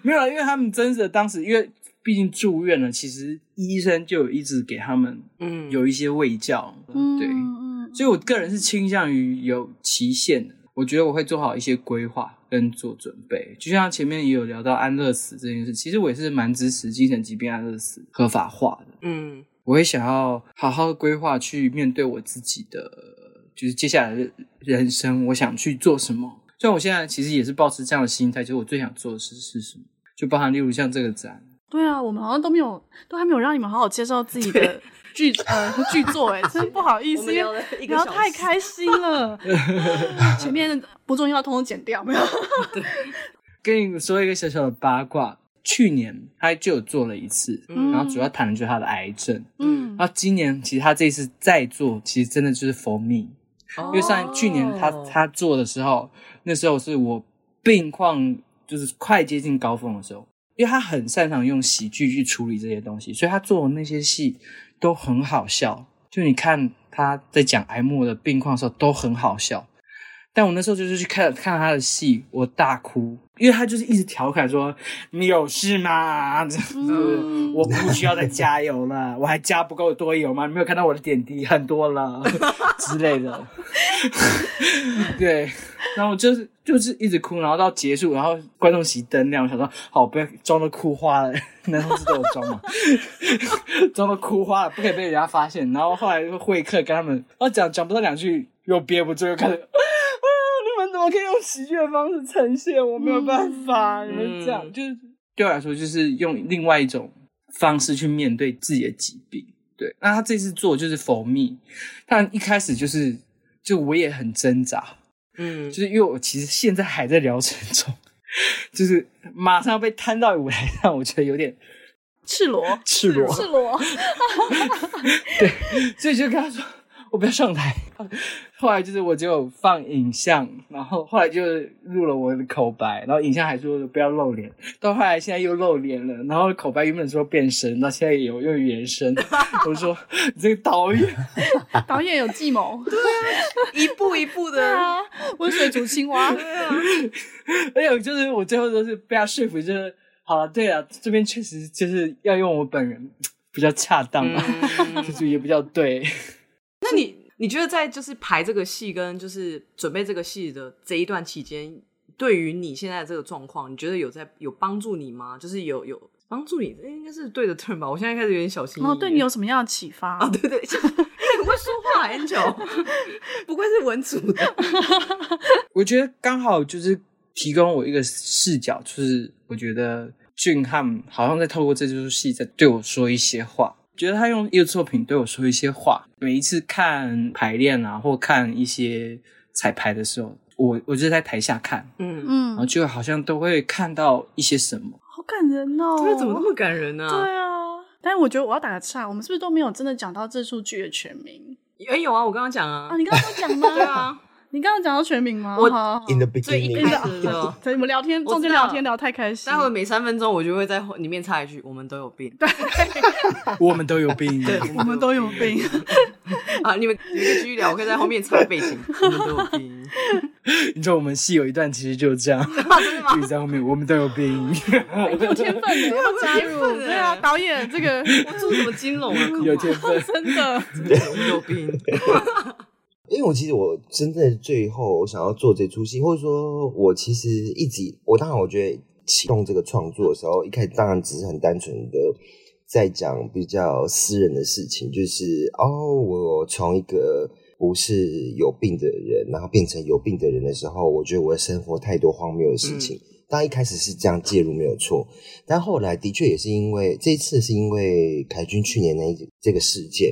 没有啊，因为他们真的当时，因为毕竟住院了，其实医生就一直给他们嗯有一些喂教，嗯、对，嗯、所以我个人是倾向于有期限的。我觉得我会做好一些规划跟做准备。就像前面也有聊到安乐死这件事，其实我也是蛮支持精神疾病安乐死合法化的。嗯，我会想要好好规划去面对我自己的，就是接下来的人生，我想去做什么。虽然我现在其实也是保持这样的心态，就是我最想做的事是什么，就包含例如像这个展。对啊，我们好像都没有，都还没有让你们好好介绍自己的剧呃剧作，哎，真不好意思，因为聊太开心了，前面不重要，通通剪掉，没有。对，跟你说一个小小的八卦，去年他就有做了一次，嗯、然后主要谈的就是他的癌症，嗯，然后今年其实他这一次再做，其实真的就是 for me，、哦、因为上去年他他做的时候，那时候是我病况就是快接近高峰的时候。因为他很擅长用喜剧去处理这些东西，所以他做的那些戏都很好笑。就你看他在讲癌末的病况的时候都很好笑。但我那时候就是去看看他的戏，我大哭，因为他就是一直调侃说：“你有事吗？嗯、我不需要再加油了，我还加不够多油吗？你没有看到我的点滴很多了 之类的。”对，然后就是就是一直哭，然后到结束，然后观众席灯亮，我想说好，不要装的哭花了，男同志都有装嘛，装的哭花了，不可以被人家发现。然后后来会客跟他们，然后讲讲不到两句，又憋不住，又开始。怎么可以用喜剧的方式呈现？我没有办法，嗯、你们这样就是对我来说，就是用另外一种方式去面对自己的疾病。对，那他这次做就是 for me，但一开始就是就我也很挣扎，嗯，就是因为我其实现在还在疗程中，就是马上要被摊到舞台上，我觉得有点赤裸，赤裸，赤裸。对，所以就跟他说。我不要上台。后来就是我只有放影像，然后后来就录了我的口白，然后影像还说不要露脸。到后来现在又露脸了，然后口白原本说变声，到现在有又原声。我就说你这个导演，导演有计谋，对啊，一步一步的啊，温水煮青蛙。对啊，还有就是我最后都是被他说服，就是好了，对啊，这边确实就是要用我本人比较恰当嘛，嗯、就是也比较对。那你你觉得在就是排这个戏跟就是准备这个戏的这一段期间，对于你现在的这个状况，你觉得有在有帮助你吗？就是有有帮助你，应该是对的 turn 吧？我现在开始有点小心翼翼。哦，对你有什么样的启发啊？对对，很会说话，Angel，不愧是文组的。我觉得刚好就是提供我一个视角，就是我觉得俊翰好像在透过这出戏在对我说一些话。觉得他用一个作品对我说一些话。每一次看排练啊，或看一些彩排的时候，我我就在台下看，嗯嗯，然后就好像都会看到一些什么，好感人哦！这怎么那么感人呢？对啊，但是我觉得我要打个岔，我们是不是都没有真的讲到这出剧的全名？哎，有啊，我刚刚讲啊，啊，你刚刚有讲吗？对啊。你刚刚讲到全名吗？我好 in the beginning，对，你们聊天中间聊天聊太开心。待会每三分钟我就会在里面插一句：“我们都有病。”对，我们都有病。对，我们都有病。啊，你们你们继续聊，我可以在后面插背景。我们都有病。你知道我们戏有一段其实就是这样，继续在后面，我们都有病。有天分的，要加入。对啊，导演这个我做什么金融啊？有天分，真的，我们有病。因为我其实我真正最后我想要做这出戏，或者说我其实一直，我当然我觉得启动这个创作的时候，一开始当然只是很单纯的在讲比较私人的事情，就是哦，我从一个不是有病的人，然后变成有病的人的时候，我觉得我的生活太多荒谬的事情。嗯、当然一开始是这样介入没有错，但后来的确也是因为这一次是因为凯军去年那这个事件。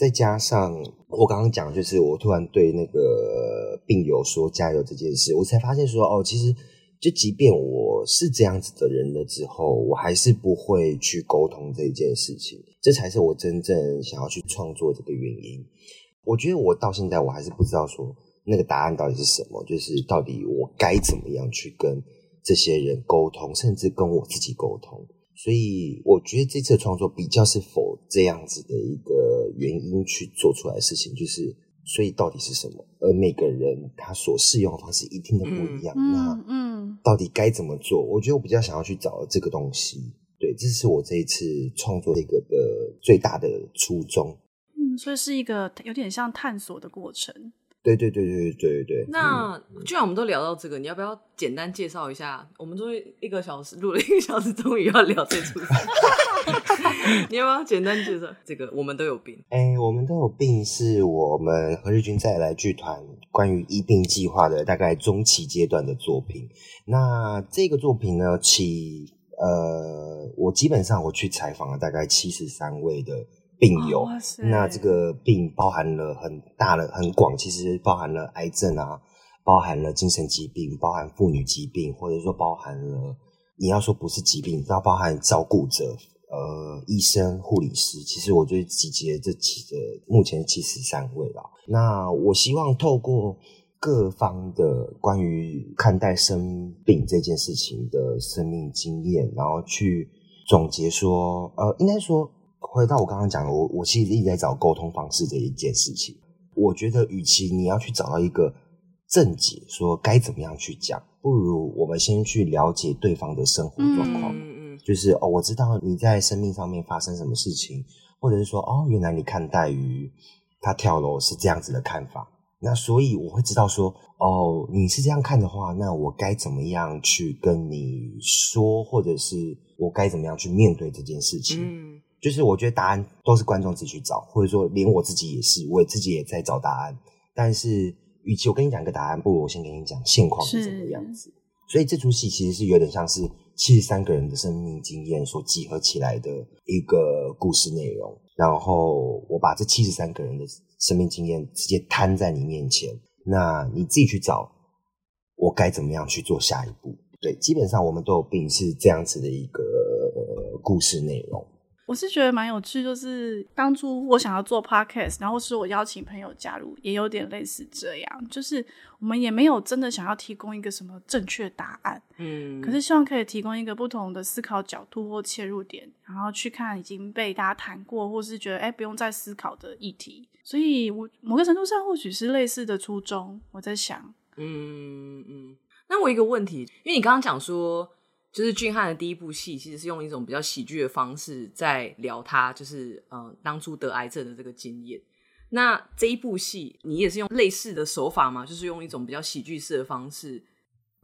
再加上我刚刚讲，就是我突然对那个病友说加油这件事，我才发现说哦，其实就即便我是这样子的人了之后，我还是不会去沟通这件事情，这才是我真正想要去创作这个原因。我觉得我到现在我还是不知道说那个答案到底是什么，就是到底我该怎么样去跟这些人沟通，甚至跟我自己沟通。所以我觉得这次的创作比较是否这样子的一个原因去做出来的事情，就是所以到底是什么？而每个人他所适用的方式一定都不一样。嗯、那嗯，到底该怎么做？我觉得我比较想要去找这个东西。对，这是我这一次创作这个的最大的初衷。嗯，所以是一个有点像探索的过程。对对对对对对对。那既然我们都聊到这个，你要不要简单介绍一下？我们终于一个小时录了一个小时，终于要聊这出戏。你要不要简单介绍这个？我们都有病。哎、欸，我们都有病，是我们何日君再来剧团关于医病计划的大概中期阶段的作品。那这个作品呢，起呃，我基本上我去采访了大概七十三位的病友。哦、那这个病包含了很大的、很广，其实包含了癌症啊，包含了精神疾病，包含妇女疾病，或者说包含了你要说不是疾病，要包含照顾者。呃，医生、护理师，其实我就集结这几个，目前七十三位了。那我希望透过各方的关于看待生病这件事情的生命经验，然后去总结说，呃，应该说回到我刚刚讲的，我我其实一直在找沟通方式这一件事情。我觉得，与其你要去找到一个正解，说该怎么样去讲，不如我们先去了解对方的生活状况。嗯就是哦，我知道你在生命上面发生什么事情，或者是说哦，原来你看待于他跳楼是这样子的看法，那所以我会知道说哦，你是这样看的话，那我该怎么样去跟你说，或者是我该怎么样去面对这件事情？嗯，就是我觉得答案都是观众自己去找，或者说连我自己也是，我自己也在找答案。但是，与其我跟你讲一个答案，不如我先跟你讲现况是怎么样子。所以这出戏其实是有点像是。七十三个人的生命经验所集合起来的一个故事内容，然后我把这七十三个人的生命经验直接摊在你面前，那你自己去找我该怎么样去做下一步。对，基本上我们都有病是这样子的一个故事内容。我是觉得蛮有趣，就是当初我想要做 podcast，然后是我邀请朋友加入，也有点类似这样，就是我们也没有真的想要提供一个什么正确答案，嗯，可是希望可以提供一个不同的思考角度或切入点，然后去看已经被大家谈过，或是觉得哎不用再思考的议题。所以我某个程度上或许是类似的初衷，我在想，嗯嗯。那我一个问题，因为你刚刚讲说。就是俊翰的第一部戏，其实是用一种比较喜剧的方式在聊他，就是呃当初得癌症的这个经验。那这一部戏，你也是用类似的手法吗？就是用一种比较喜剧式的方式？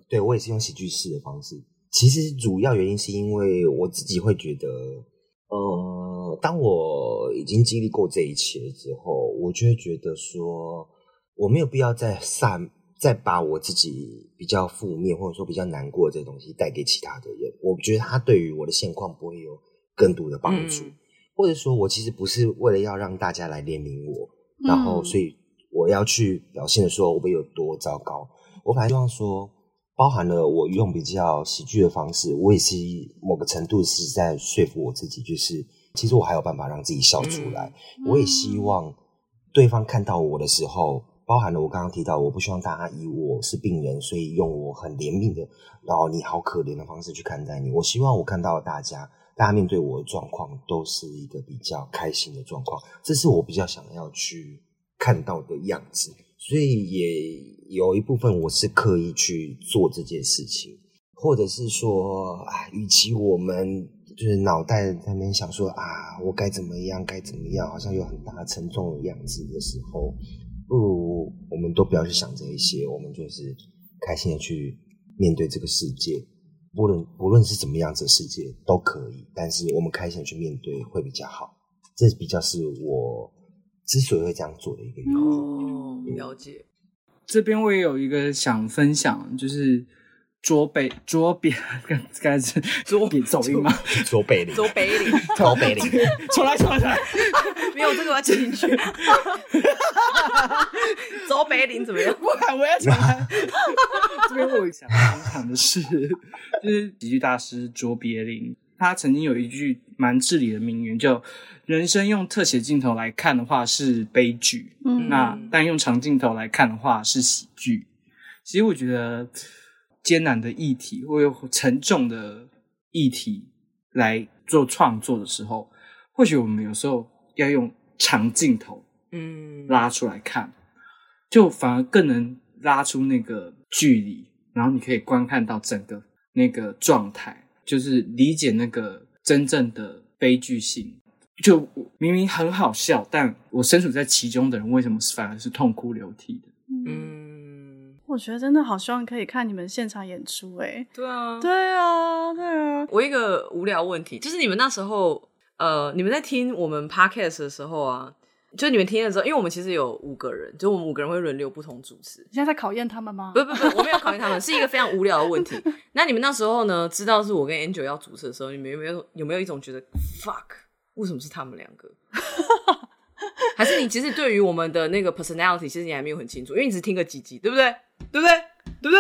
对，我也是用喜剧式的方式。其实主要原因是因为我自己会觉得，呃，当我已经经历过这一切之后，我就会觉得说，我没有必要再散。再把我自己比较负面或者说比较难过的这个东西带给其他的人，我觉得他对于我的现况不会有更多的帮助，嗯、或者说我其实不是为了要让大家来怜悯我，嗯、然后所以我要去表现的说我会有多糟糕。我反而希望说，包含了我用比较喜剧的方式，我也是某个程度是在说服我自己，就是其实我还有办法让自己笑出来。嗯、我也希望对方看到我的时候。包含了我刚刚提到，我不希望大家以我是病人，所以用我很怜悯的，然后你好可怜的方式去看待你。我希望我看到大家，大家面对我的状况都是一个比较开心的状况，这是我比较想要去看到的样子。所以也有一部分我是刻意去做这件事情，或者是说，啊，与其我们就是脑袋在那边想说啊，我该怎么样，该怎么样，好像有很大沉重的样子的时候。不如我们都不要去想这一些，我们就是开心的去面对这个世界，不论不论是怎么样子的世界都可以，但是我们开心的去面对会比较好。这比较是我之所以会这样做的一个原因。哦，了解。这边我也有一个想分享，就是。卓北卓别，该是 卓别走音吗？卓北林，卓北林，卓北林，重来，重来，重来，没有这个我要剪进去。卓北林怎么样？不敢，我要重来。这边我想分享的是，就是喜剧大师卓别林，他曾经有一句蛮至理的名言，叫“人生用特写镜头来看的话是悲剧，嗯，那但用长镜头来看的话是喜剧。”其实我觉得。艰难的议题或有沉重的议题来做创作的时候，或许我们有时候要用长镜头，嗯，拉出来看，就反而更能拉出那个距离，然后你可以观看到整个那个状态，就是理解那个真正的悲剧性。就明明很好笑，但我身处在其中的人，为什么反而是痛哭流涕的？嗯，我觉得真的好希望可以看你们现场演出，哎，对啊，对啊，对啊。我一个无聊问题，就是你们那时候，呃，你们在听我们 podcast 的时候啊。就你们听的时候，因为我们其实有五个人，就我们五个人会轮流不同主持。你现在在考验他们吗？不不不，我没有考验他们，是一个非常无聊的问题。那你们那时候呢，知道是我跟 Angel 要主持的时候，你们有没有有没有一种觉得 fuck，为什么是他们两个？还是你其实对于我们的那个 personality，其实你还没有很清楚，因为你只听个几集，对不对？对不对？对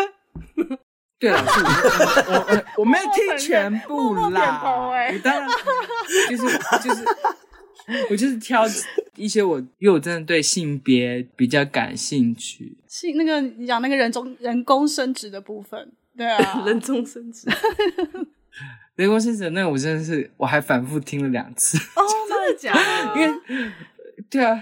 不对？对了，是我我我，我没有听全部啦。我当然就是就是。我就是挑一些我，因为我真的对性别比较感兴趣。性那个你讲那个人中人工生殖的部分，对啊，人工生殖，人工生殖那个我真的是我还反复听了两次。哦，真的假的？因为对啊，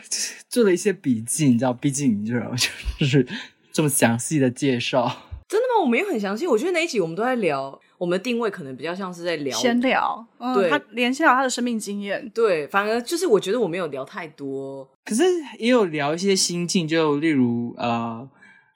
做了一些笔记，你知道，毕竟你知道，就是这么详细的介绍。真的吗？我没有很详细。我觉得那一集我们都在聊。我们的定位可能比较像是在聊闲聊，嗯、对，他联系到他的生命经验，对，反而就是我觉得我没有聊太多，可是也有聊一些心境，就例如呃，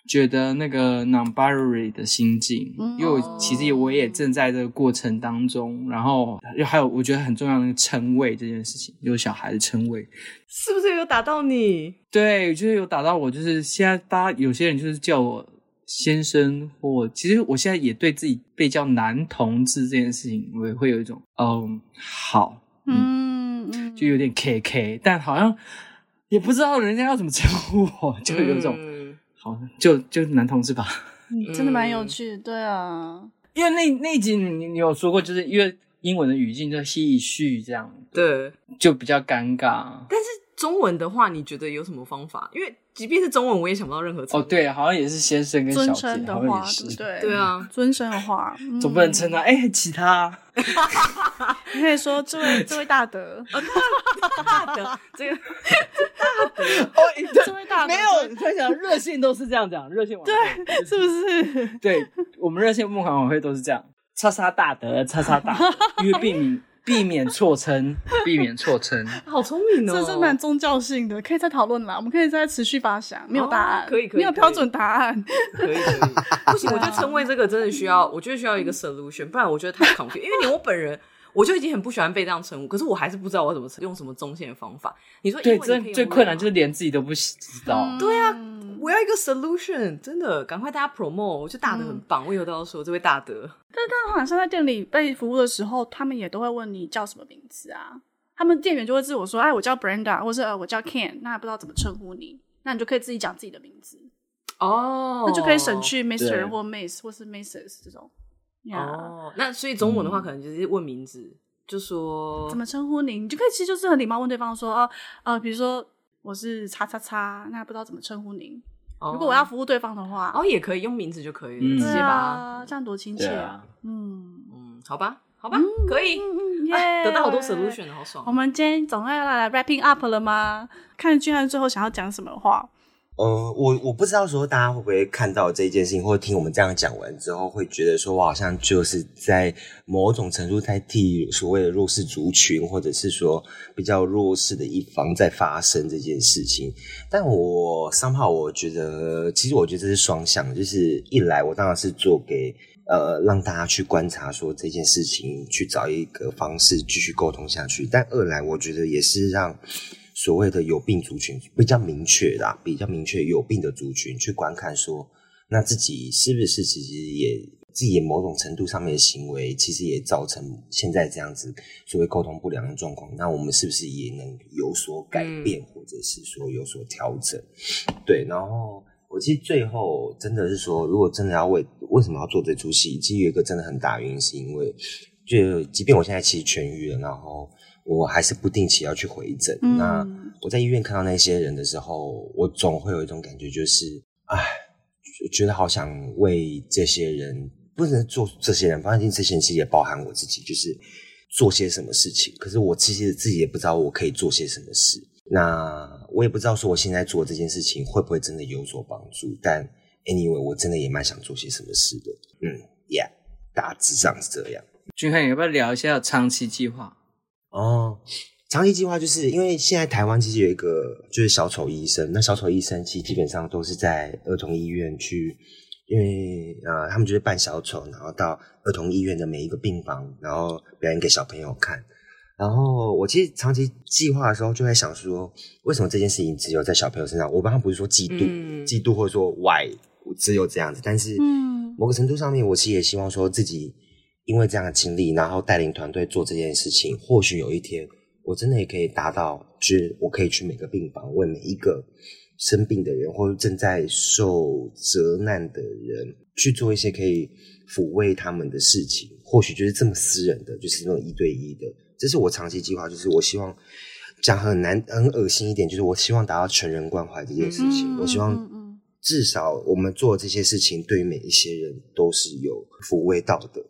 觉得那个 non-binary 的心境，嗯、因为我其实我也正在这个过程当中，然后又还有我觉得很重要的那个称谓这件事情，有小孩的称谓，是不是有打到你？对，就是有打到我，就是现在大家有些人就是叫我。先生，或其实我现在也对自己被叫男同志这件事情，我也会有一种，嗯，好，嗯，嗯就有点 K K，但好像也不知道人家要怎么称呼我，就有一种，嗯、好，就就男同志吧。嗯，真的蛮有趣的，对啊，因为那那一集你你有说过，就是因为英文的语境就 he she 这样，对，就比较尴尬。但是中文的话，你觉得有什么方法？因为即便是中文，我也想不到任何词。哦，对，好像也是先生跟小姐，尊称的话，对对？对啊，尊称的话，总不能称他哎，其他。你可以说这位这位大德，大德，这个 大德，哦，这位大德，没有，他讲热线都是这样讲，热线晚会对，是不是？对，我们热线募款晚会都是这样，叉叉大德，叉叉大德，因为避免。避免错称，避免错称，好聪明哦！这是蛮宗教性的，可以再讨论啦。我们可以再持续发想，没有答案，哦、可以，可以，没有标准答案，可以，可以。不行，我觉得称谓这个真的需要，我觉得需要一个 solution，不然我觉得太 confused。因为连我本人，我就已经很不喜欢被这样称呼，可是我还是不知道我怎么用什么中性的方法。你说，对，最最困难就是连自己都不知道。嗯、对啊。我要一个 solution，真的，赶快大家 promote，我觉得大德很棒，嗯、我以后都要说这位大德。但是，他好像在店里被服务的时候，他们也都会问你叫什么名字啊？他们店员就会自我说：“哎，我叫 Brenda，或是呃，我叫 Ken。”那还不知道怎么称呼你，那你就可以自己讲自己的名字哦，那就可以省去 Mr. 或 Miss 或是 Mrs. 这种。哦，那所以中文的话，可能就是问名字，嗯、就说怎么称呼您，你就可以其实就是很礼貌问对方说：“哦，呃，比如说。”我是叉叉叉，那不知道怎么称呼您。Oh. 如果我要服务对方的话，哦，也可以用名字就可以了，嗯、直接把这样多亲切啊。嗯嗯，好吧，好吧，嗯、可以，嗯耶、啊，得到好多 solution，好爽。我们今天总要来 wrapping up 了吗？看俊翰最后想要讲什么话。呃，我我不知道说大家会不会看到这件事情，或者听我们这样讲完之后，会觉得说我好像就是在某种程度在替所谓的弱势族群，或者是说比较弱势的一方在发生这件事情。但我 somehow 我觉得，其实我觉得这是双向，就是一来我当然是做给呃让大家去观察说这件事情，去找一个方式继续沟通下去。但二来我觉得也是让。所谓的有病族群比较明确的，比较明确有病的族群去观看说，那自己是不是其实也自己也某种程度上面的行为，其实也造成现在这样子所谓沟通不良的状况。那我们是不是也能有所改变，或者是说有所调整？对。然后我其实最后真的是说，如果真的要为为什么要做这出戏，其实有一个真的很大原因，是因为就即便我现在其实痊愈了，然后。我还是不定期要去回诊。嗯、那我在医院看到那些人的时候，我总会有一种感觉，就是，哎，觉得好想为这些人，不能做这些人，反正这些人其实也包含我自己，就是做些什么事情。可是我其实自己也不知道我可以做些什么事。那我也不知道说我现在做这件事情会不会真的有所帮助。但 anyway，我真的也蛮想做些什么事的。嗯，Yeah，大致上是这样。俊翰，要不要聊一下长期计划？哦，长期计划就是因为现在台湾其实有一个就是小丑医生，那小丑医生其实基本上都是在儿童医院去，因为呃他们就是扮小丑，然后到儿童医院的每一个病房，然后表演给小朋友看。然后我其实长期计划的时候就在想说，为什么这件事情只有在小朋友身上？我刚刚不是说嫉妒、嗯、嫉妒，或者说 why 只有这样子，但是某个程度上面，我其实也希望说自己因为这样的经历，然后带领团队做这件事情，或许有一天我真的也可以达到，就是我可以去每个病房，为每一个生病的人或者正在受责难的人去做一些可以抚慰他们的事情，或许就是这么私人的，就是那种一对一的。这是我长期计划，就是我希望讲很难、很恶心一点，就是我希望达到全人关怀这件事情。嗯、我希望至少我们做这些事情，对于每一些人都是有抚慰到的。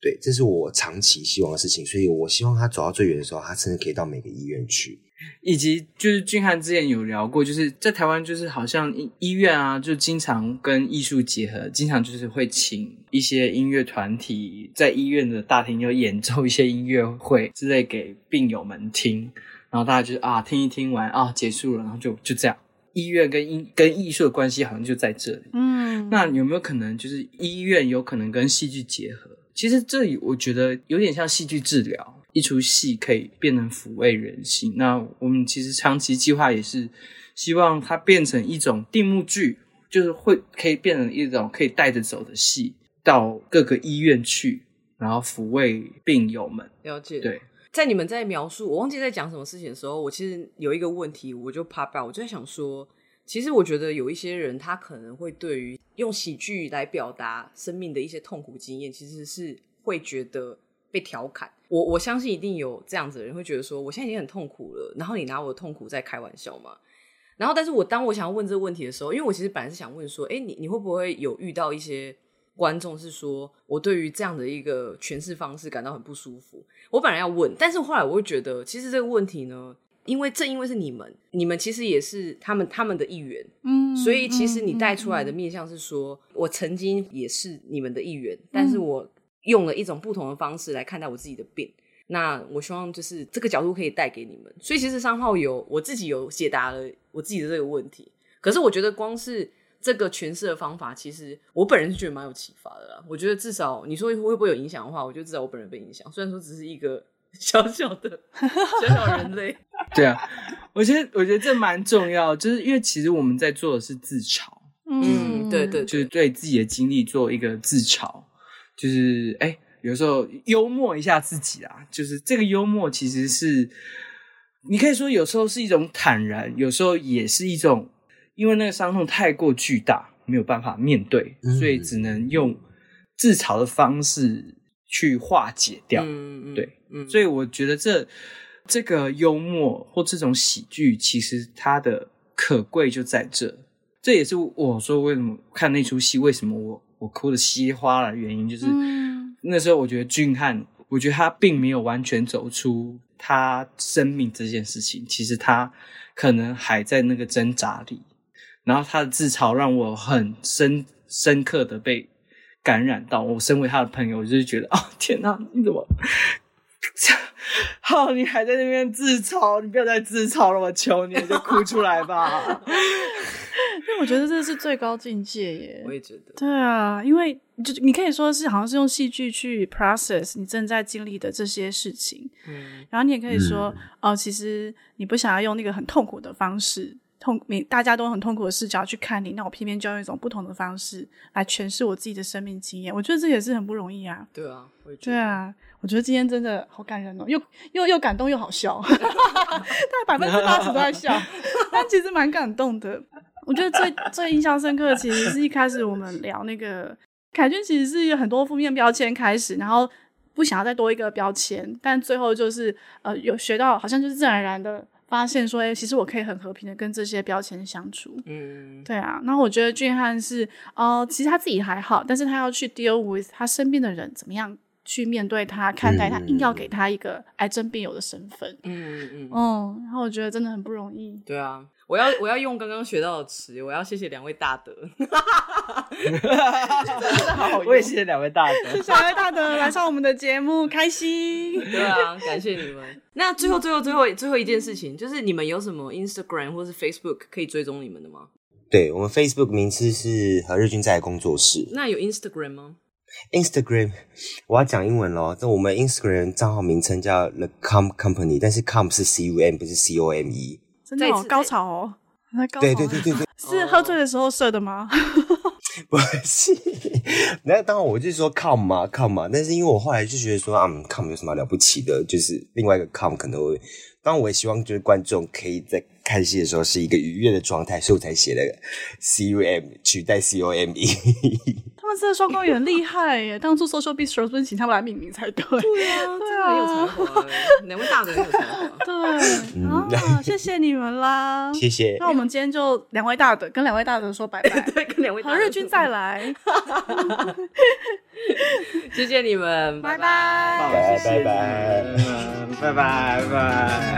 对，这是我长期希望的事情。所以我希望他走到最远的时候，他甚至可以到每个医院去。以及就是俊翰之前有聊过，就是在台湾，就是好像医医院啊，就经常跟艺术结合，经常就是会请一些音乐团体在医院的大厅就演奏一些音乐会之类给病友们听，然后大家就是啊听一听完啊结束了，然后就就这样，医院跟音跟艺术的关系好像就在这里。嗯，那有没有可能就是医院有可能跟戏剧结合？其实这里我觉得有点像戏剧治疗。一出戏可以变成抚慰人心，那我们其实长期计划也是希望它变成一种定目剧，就是会可以变成一种可以带着走的戏，到各个医院去，然后抚慰病友们。了解。对，在你们在描述，我忘记在讲什么事情的时候，我其实有一个问题，我就 pop out，我就在想说，其实我觉得有一些人，他可能会对于用喜剧来表达生命的一些痛苦经验，其实是会觉得被调侃。我我相信一定有这样子的人会觉得说，我现在已经很痛苦了，然后你拿我的痛苦在开玩笑吗？然后，但是我当我想要问这个问题的时候，因为我其实本来是想问说，哎，你你会不会有遇到一些观众是说我对于这样的一个诠释方式感到很不舒服？我本来要问，但是后来我会觉得，其实这个问题呢，因为正因为是你们，你们其实也是他们他们的一员，嗯，所以其实你带出来的面向是说，我曾经也是你们的一员，但是我。用了一种不同的方式来看待我自己的病，那我希望就是这个角度可以带给你们。所以其实商号有我自己有解答了我自己的这个问题，可是我觉得光是这个诠释的方法，其实我本人是觉得蛮有启发的啦。我觉得至少你说会不会有影响的话，我觉得至少我本人被影响，虽然说只是一个小小的小小人类。对啊，我觉得我觉得这蛮重要，就是因为其实我们在做的是自嘲，嗯，对，对对，就是对自己的经历做一个自嘲。就是哎，有时候幽默一下自己啊，就是这个幽默其实是，你可以说有时候是一种坦然，有时候也是一种，因为那个伤痛太过巨大，没有办法面对，所以只能用自嘲的方式去化解掉。嗯、对，嗯、所以我觉得这这个幽默或这种喜剧，其实它的可贵就在这。这也是我说为什么看那出戏，为什么我。我哭的稀里哗啦的原因就是，嗯、那时候我觉得俊汉，我觉得他并没有完全走出他生命这件事情，其实他可能还在那个挣扎里。然后他的自嘲让我很深深刻的被感染到。我身为他的朋友，我就是觉得，哦天哪，你怎么？好，你还在那边自嘲，你不要再自嘲了，我求你，你就哭出来吧。因为我觉得这是最高境界耶，我也觉得。对啊，因为就你可以说是好像是用戏剧去 process 你正在经历的这些事情，嗯，然后你也可以说，嗯、哦，其实你不想要用那个很痛苦的方式，痛，每大家都很痛苦的视角去看你，那我偏偏就用一种不同的方式来诠释我自己的生命经验。我觉得这也是很不容易啊。对啊，我对啊，我觉得今天真的好感人哦，又又又感动又好笑，大概百分之八十都在笑，但其实蛮感动的。我觉得最最印象深刻的，其实是一开始我们聊那个凯君，其实是一个很多负面标签开始，然后不想要再多一个标签，但最后就是呃有学到，好像就是自然而然的发现说，哎，其实我可以很和平的跟这些标签相处。嗯，对啊。然后我觉得俊汉是，呃，其实他自己还好，但是他要去 deal with 他身边的人怎么样去面对他、看待他，嗯硬要给他一个癌症病友的身份。嗯嗯，嗯，然后我觉得真的很不容易。对啊，我要我要用刚刚学到的词，我要谢谢两位大德。我也谢谢两位大德。两位大德来上我们的节目，开心。对啊，感谢你们。那最后最后最后最后一件事情，就是你们有什么 Instagram 或是 Facebook 可以追踪你们的吗？对，我们 Facebook 名字是何日君在工作室。那有 Instagram 吗？Instagram 我要讲英文咯，那我们 Instagram 账号名称叫 The Com Company，但是 Com 是 C U M 不是 C O M E。真的哦，高潮哦，那高潮对对对对对，是喝醉的时候设的吗？不是，那当然我就说 come 嘛 come 嘛，但是因为我后来就觉得说，嗯，Come 有什么了不起的？就是另外一个 come 可能会，当然我也希望就是观众可以在看戏的时候是一个愉悦的状态，所以我才写了 C U M 取代 com e。他们这个双关语很厉害耶，当初 Social Bistro 不是请他们来命名才对。对啊，真的很有才华，两位大德很有才华。对啊，谢谢你们啦，谢谢。那我们今天就两位大德跟两位大德说拜拜，对，跟两位大德何日君再来，谢谢你们，拜拜。拜拜拜拜拜拜拜。